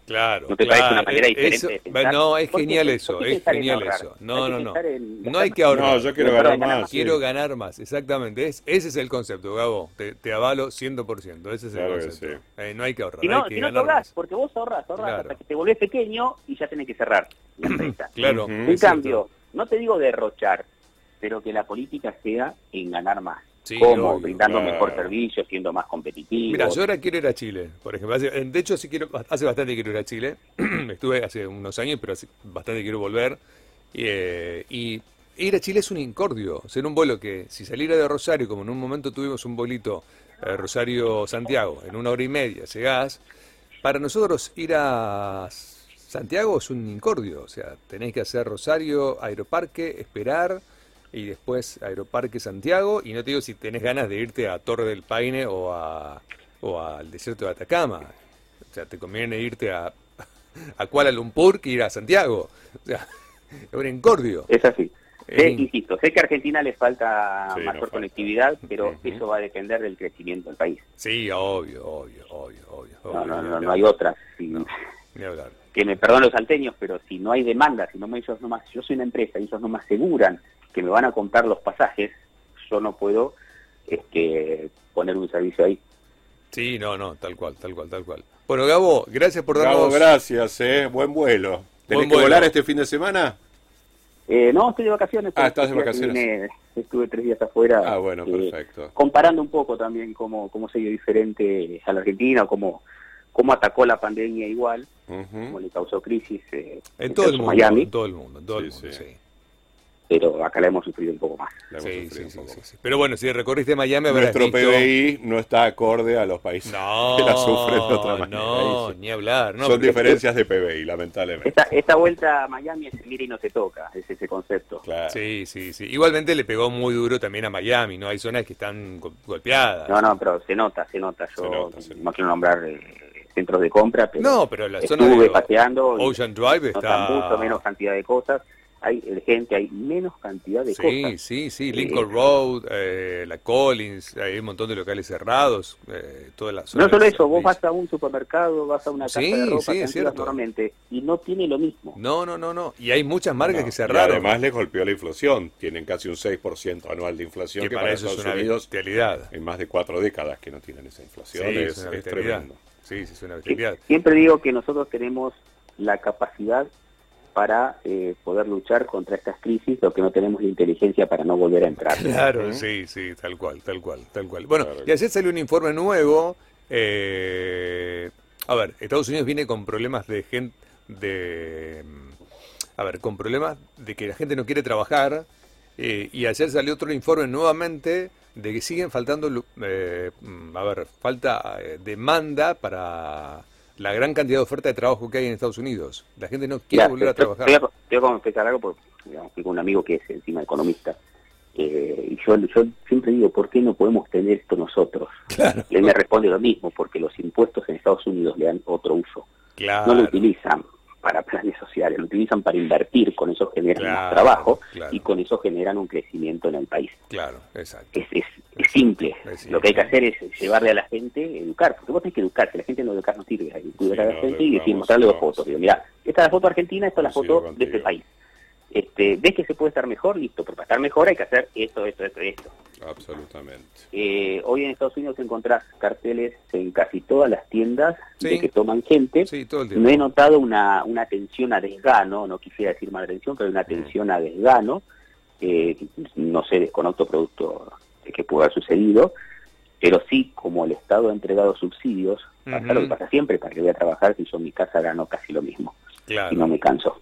Speaker 1: Claro.
Speaker 3: ¿No te
Speaker 1: parece
Speaker 3: una manera diferente
Speaker 1: No, es genial eso, es genial eso. No, no, no. No hay que ahorrar.
Speaker 2: No, yo quiero ganar más.
Speaker 1: Quiero ganar más, exactamente. Es, ese es el concepto, Gabo. Te, te avalo 100%. Ese es el concepto. Eh, no hay que ahorrar.
Speaker 3: Si no,
Speaker 1: hay que
Speaker 3: si no te ahorrás, porque vos ahorras, ahorras hasta que te volvés pequeño y ya tenés que cerrar la empresa.
Speaker 1: claro.
Speaker 3: En cambio, no te digo derrochar, pero que la política sea en ganar más. ¿Cómo? Brindando mejor servicio, siendo más competitivo.
Speaker 1: Mira, yo ahora quiero ir a Chile, por ejemplo. De hecho, sí quiero, hace bastante quiero ir a Chile. Estuve hace unos años, pero hace bastante quiero volver. Eh, y ir a Chile es un incordio. Ser un vuelo que, si saliera de Rosario, como en un momento tuvimos un bolito eh, Rosario-Santiago, en una hora y media llegás, para nosotros ir a Santiago es un incordio. O sea, tenéis que hacer Rosario, Aeroparque, esperar y después Aeroparque Santiago, y no te digo si tenés ganas de irte a Torre del Paine o, a, o al desierto de Atacama. O sea, te conviene irte a, a Kuala Lumpur que ir a Santiago. O sea, es un encordio.
Speaker 3: Es así. Sé, insisto, sé que a Argentina le falta mayor conectividad, pero eso va a depender del crecimiento del país.
Speaker 1: Sí, obvio, obvio, obvio, obvio.
Speaker 3: no, no, no, no, hay otra. Que me perdonen los salteños, pero si no hay demanda, si no me, ellos nomás, yo soy una empresa y ellos no me aseguran que me van a comprar los pasajes, yo no puedo este, poner un servicio ahí.
Speaker 1: Sí, no, no, tal cual, tal cual, tal cual. Bueno, Gabo, gracias por darnos...
Speaker 2: Gabo, gracias, eh, buen vuelo. ¿Tenés que volar este fin de semana?
Speaker 3: Eh, no, estoy de vacaciones.
Speaker 2: Ah, estás de vacaciones.
Speaker 3: estuve tres días afuera.
Speaker 2: Ah, bueno, eh, perfecto.
Speaker 3: Comparando un poco también cómo, cómo se dio diferente a la Argentina, cómo, cómo atacó la pandemia igual, cómo le causó crisis.
Speaker 1: Eh, en, todo el mundo, en todo el mundo, en todo el mundo, sí.
Speaker 3: Pero acá la hemos sufrido un poco más.
Speaker 1: Sí, sí, sí, Pero bueno, si recorriste Miami,
Speaker 2: Nuestro PBI no está acorde a los países
Speaker 1: no,
Speaker 2: que la sufren de otra manera.
Speaker 1: No, ni hablar. No,
Speaker 2: Son diferencias de PBI, lamentablemente.
Speaker 3: Esta, esta, vuelta a Miami es mira y no se toca, es ese concepto.
Speaker 1: Claro. Sí, sí, sí. Igualmente le pegó muy duro también a Miami, ¿no? Hay zonas que están golpeadas.
Speaker 3: No, no, pero se nota, se nota. Yo no quiero nombrar... Eh, centros de compra, pero
Speaker 1: no, pero la
Speaker 3: estuve zona paseando
Speaker 1: Ocean Drive está
Speaker 3: mucho menos cantidad de cosas hay gente, hay menos cantidad de
Speaker 1: cosas.
Speaker 3: Sí,
Speaker 1: sí, sí, Lincoln Road, eh, la Collins, hay un montón de locales cerrados, eh, toda la
Speaker 3: No solo eso, vos vas a un supermercado, vas a una casa de ropa, sí, es cierto. normalmente, y no tiene lo mismo.
Speaker 1: No, no, no, no, y hay muchas marcas que cerraron.
Speaker 2: Y además les golpeó la inflación, tienen casi un 6% anual de inflación, que, para, eso Estados es una Unidos en más de cuatro décadas que no tienen esa inflación, es, es, tremendo.
Speaker 1: Sí, es una bestialidad.
Speaker 3: Siempre digo que nosotros tenemos la capacidad para eh, poder luchar contra estas crisis, lo que no tenemos la inteligencia para no volver a entrar.
Speaker 1: Claro, sí, sí, tal cual, tal cual, tal cual. Bueno, y ayer salió un informe nuevo. Eh, a ver, Estados Unidos viene con problemas de gente, de, a ver, con problemas de que la gente no quiere trabajar. Eh, y ayer salió otro informe nuevamente de que siguen faltando, a ver, falta demanda para la gran cantidad de oferta de trabajo que hay en Estados Unidos. La gente no quiere volver a trabajar.
Speaker 3: Te voy a confesar algo porque digamos, tengo un amigo que es encima economista. Eh, y yo, yo siempre digo, ¿por qué no podemos tener esto nosotros? Y él me responde lo mismo, porque los impuestos en Estados Unidos le dan otro uso. No lo utilizan para planes sociales, lo utilizan para invertir, con eso generan más trabajo y con eso generan un crecimiento en el país.
Speaker 1: Claro, exacto.
Speaker 3: Es, es, simple. Lo que hay que hacer es llevarle a la gente, educar, porque vos tenés que educar, que la gente no educar no sirve, hay que educar a la gente y decir, mostrarle dos fotos. Digo, mira, esta es la foto argentina, esta es la foto de este país. Este, ves que se puede estar mejor, listo, pero para estar mejor hay que hacer esto, esto, esto, esto.
Speaker 2: Absolutamente.
Speaker 3: Eh, hoy en Estados Unidos encontrás carteles en casi todas las tiendas de que toman gente. no he notado una, una atención a desgano, no quisiera decir mala atención, pero una atención a desgano. Eh, no sé, desconozco producto de que pueda haber sucedido, pero sí, como el Estado ha entregado subsidios, pasa lo que pasa siempre, para que voy a trabajar si yo en mi casa gano casi lo mismo. Y no me canso.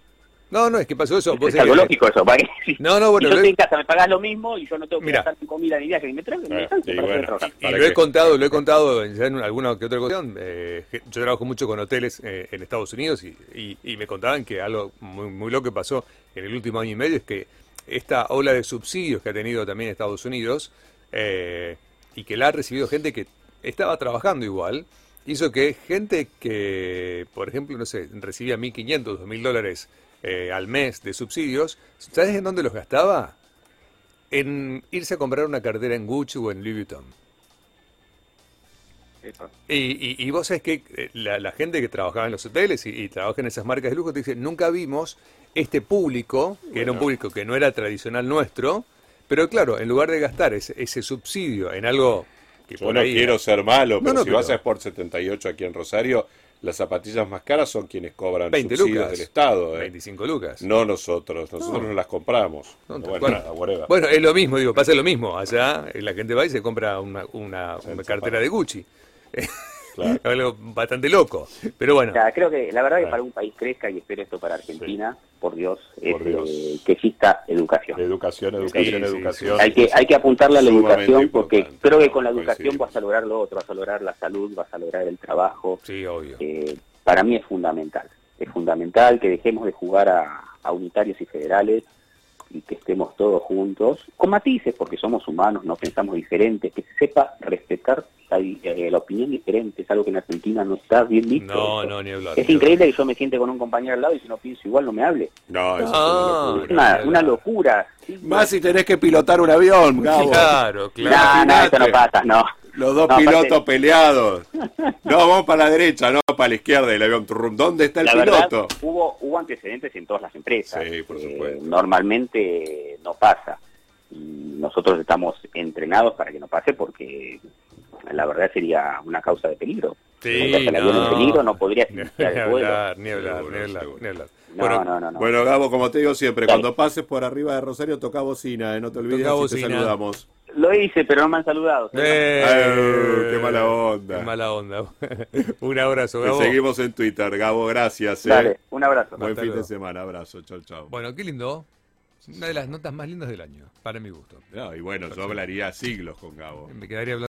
Speaker 1: No, no, es que pasó eso.
Speaker 3: Es algo lógico eso. ¿para
Speaker 1: no, no, bueno.
Speaker 3: Si yo estoy en casa, me pagas lo mismo y yo no tengo que gastar en comida ni viaje ni me traigo, me
Speaker 1: eh, y, bueno, y lo he contado, lo he contado en alguna que otra ocasión. Eh, yo trabajo mucho con hoteles eh, en Estados Unidos y, y, me contaban que algo muy, muy loco que pasó en el último año y medio es que esta ola de subsidios que ha tenido también Estados Unidos y que la ha recibido gente que estaba trabajando igual, hizo que gente que, por ejemplo, no sé, recibía 1.500, 2.000 dólares eh, al mes de subsidios, ¿sabes en dónde los gastaba? En irse a comprar una cartera en Gucci o en Louis Vuitton. Y, y, vos sabés que eh, la, gente que trabajaba en los hoteles y, trabaja en esas marcas de lujo te dice, nunca vimos este público, que era un público que no era tradicional nuestro, pero claro, en lugar de gastar ese, ese subsidio en algo que
Speaker 2: Yo no quiero ser malo, pero si vas a Sport 78 aquí en Rosario, las zapatillas más caras son quienes cobran
Speaker 1: 20
Speaker 2: subsidios
Speaker 1: lucas,
Speaker 2: del Estado. ¿eh?
Speaker 1: 25 lucas.
Speaker 2: No nosotros, nosotros no, las compramos.
Speaker 1: bueno, es lo mismo, digo, pasa lo mismo. Allá la gente va y se compra una, una, una cartera de Gucci. Algo bastante loco. Pero bueno.
Speaker 3: creo que la verdad que para un país crezca, y espero esto para Argentina, por Dios, eh, que exista educación.
Speaker 2: Educación, educación, educación.
Speaker 3: Hay que, hay que apuntarle a la educación porque creo que con la educación vas a lograr lo otro, vas a lograr la salud, vas a lograr el trabajo.
Speaker 1: Sí, obvio.
Speaker 3: Eh, para mí es fundamental. Es fundamental que dejemos de jugar a, a unitarios y federales y que estemos todos juntos, con matices, porque somos humanos, no pensamos diferentes, que se sepa respetar la, eh, la, opinión diferente, es algo que en Argentina no está bien visto.
Speaker 1: No, no, ni hablar.
Speaker 3: Es increíble que yo me siente con un compañero al lado y si no pienso igual no me hable.
Speaker 2: No,
Speaker 3: eso es una, una locura.
Speaker 2: Más si tenés que pilotar un avión,
Speaker 1: Claro, claro.
Speaker 3: No, no, eso no pasa, no.
Speaker 2: Los dos pilotos peleados. No, vamos para la derecha, no para la izquierda el avión. ¿Dónde está el piloto?
Speaker 3: hubo, hubo antecedentes en todas las empresas.
Speaker 2: Sí, por supuesto.
Speaker 3: normalmente no pasa. Y nosotros estamos entrenados para que no pase porque la verdad sería una causa de peligro.
Speaker 1: Sí, no.
Speaker 3: en peligro no podría ni
Speaker 1: hablar, ni hablar, ni hablar,
Speaker 2: bueno, no, no, no, bueno, Gabo, como te digo siempre, cuando pases por arriba de Rosario, toca bocina, ¿eh? no te olvides si te saludamos.
Speaker 3: Lo hice, pero no me han saludado.
Speaker 2: Eh, ¡Qué mala onda!
Speaker 1: ¡Qué mala onda! un abrazo, Gabo.
Speaker 2: Te seguimos en Twitter, Gabo, gracias. ¿eh?
Speaker 3: Dale, un abrazo.
Speaker 2: Buen fin de semana, abrazo, chao, chao.
Speaker 1: Bueno, qué lindo. Una de las notas más lindas del año, para mi gusto.
Speaker 2: No, y bueno, yo hablaría siglos con Gabo.
Speaker 1: Me quedaría hablando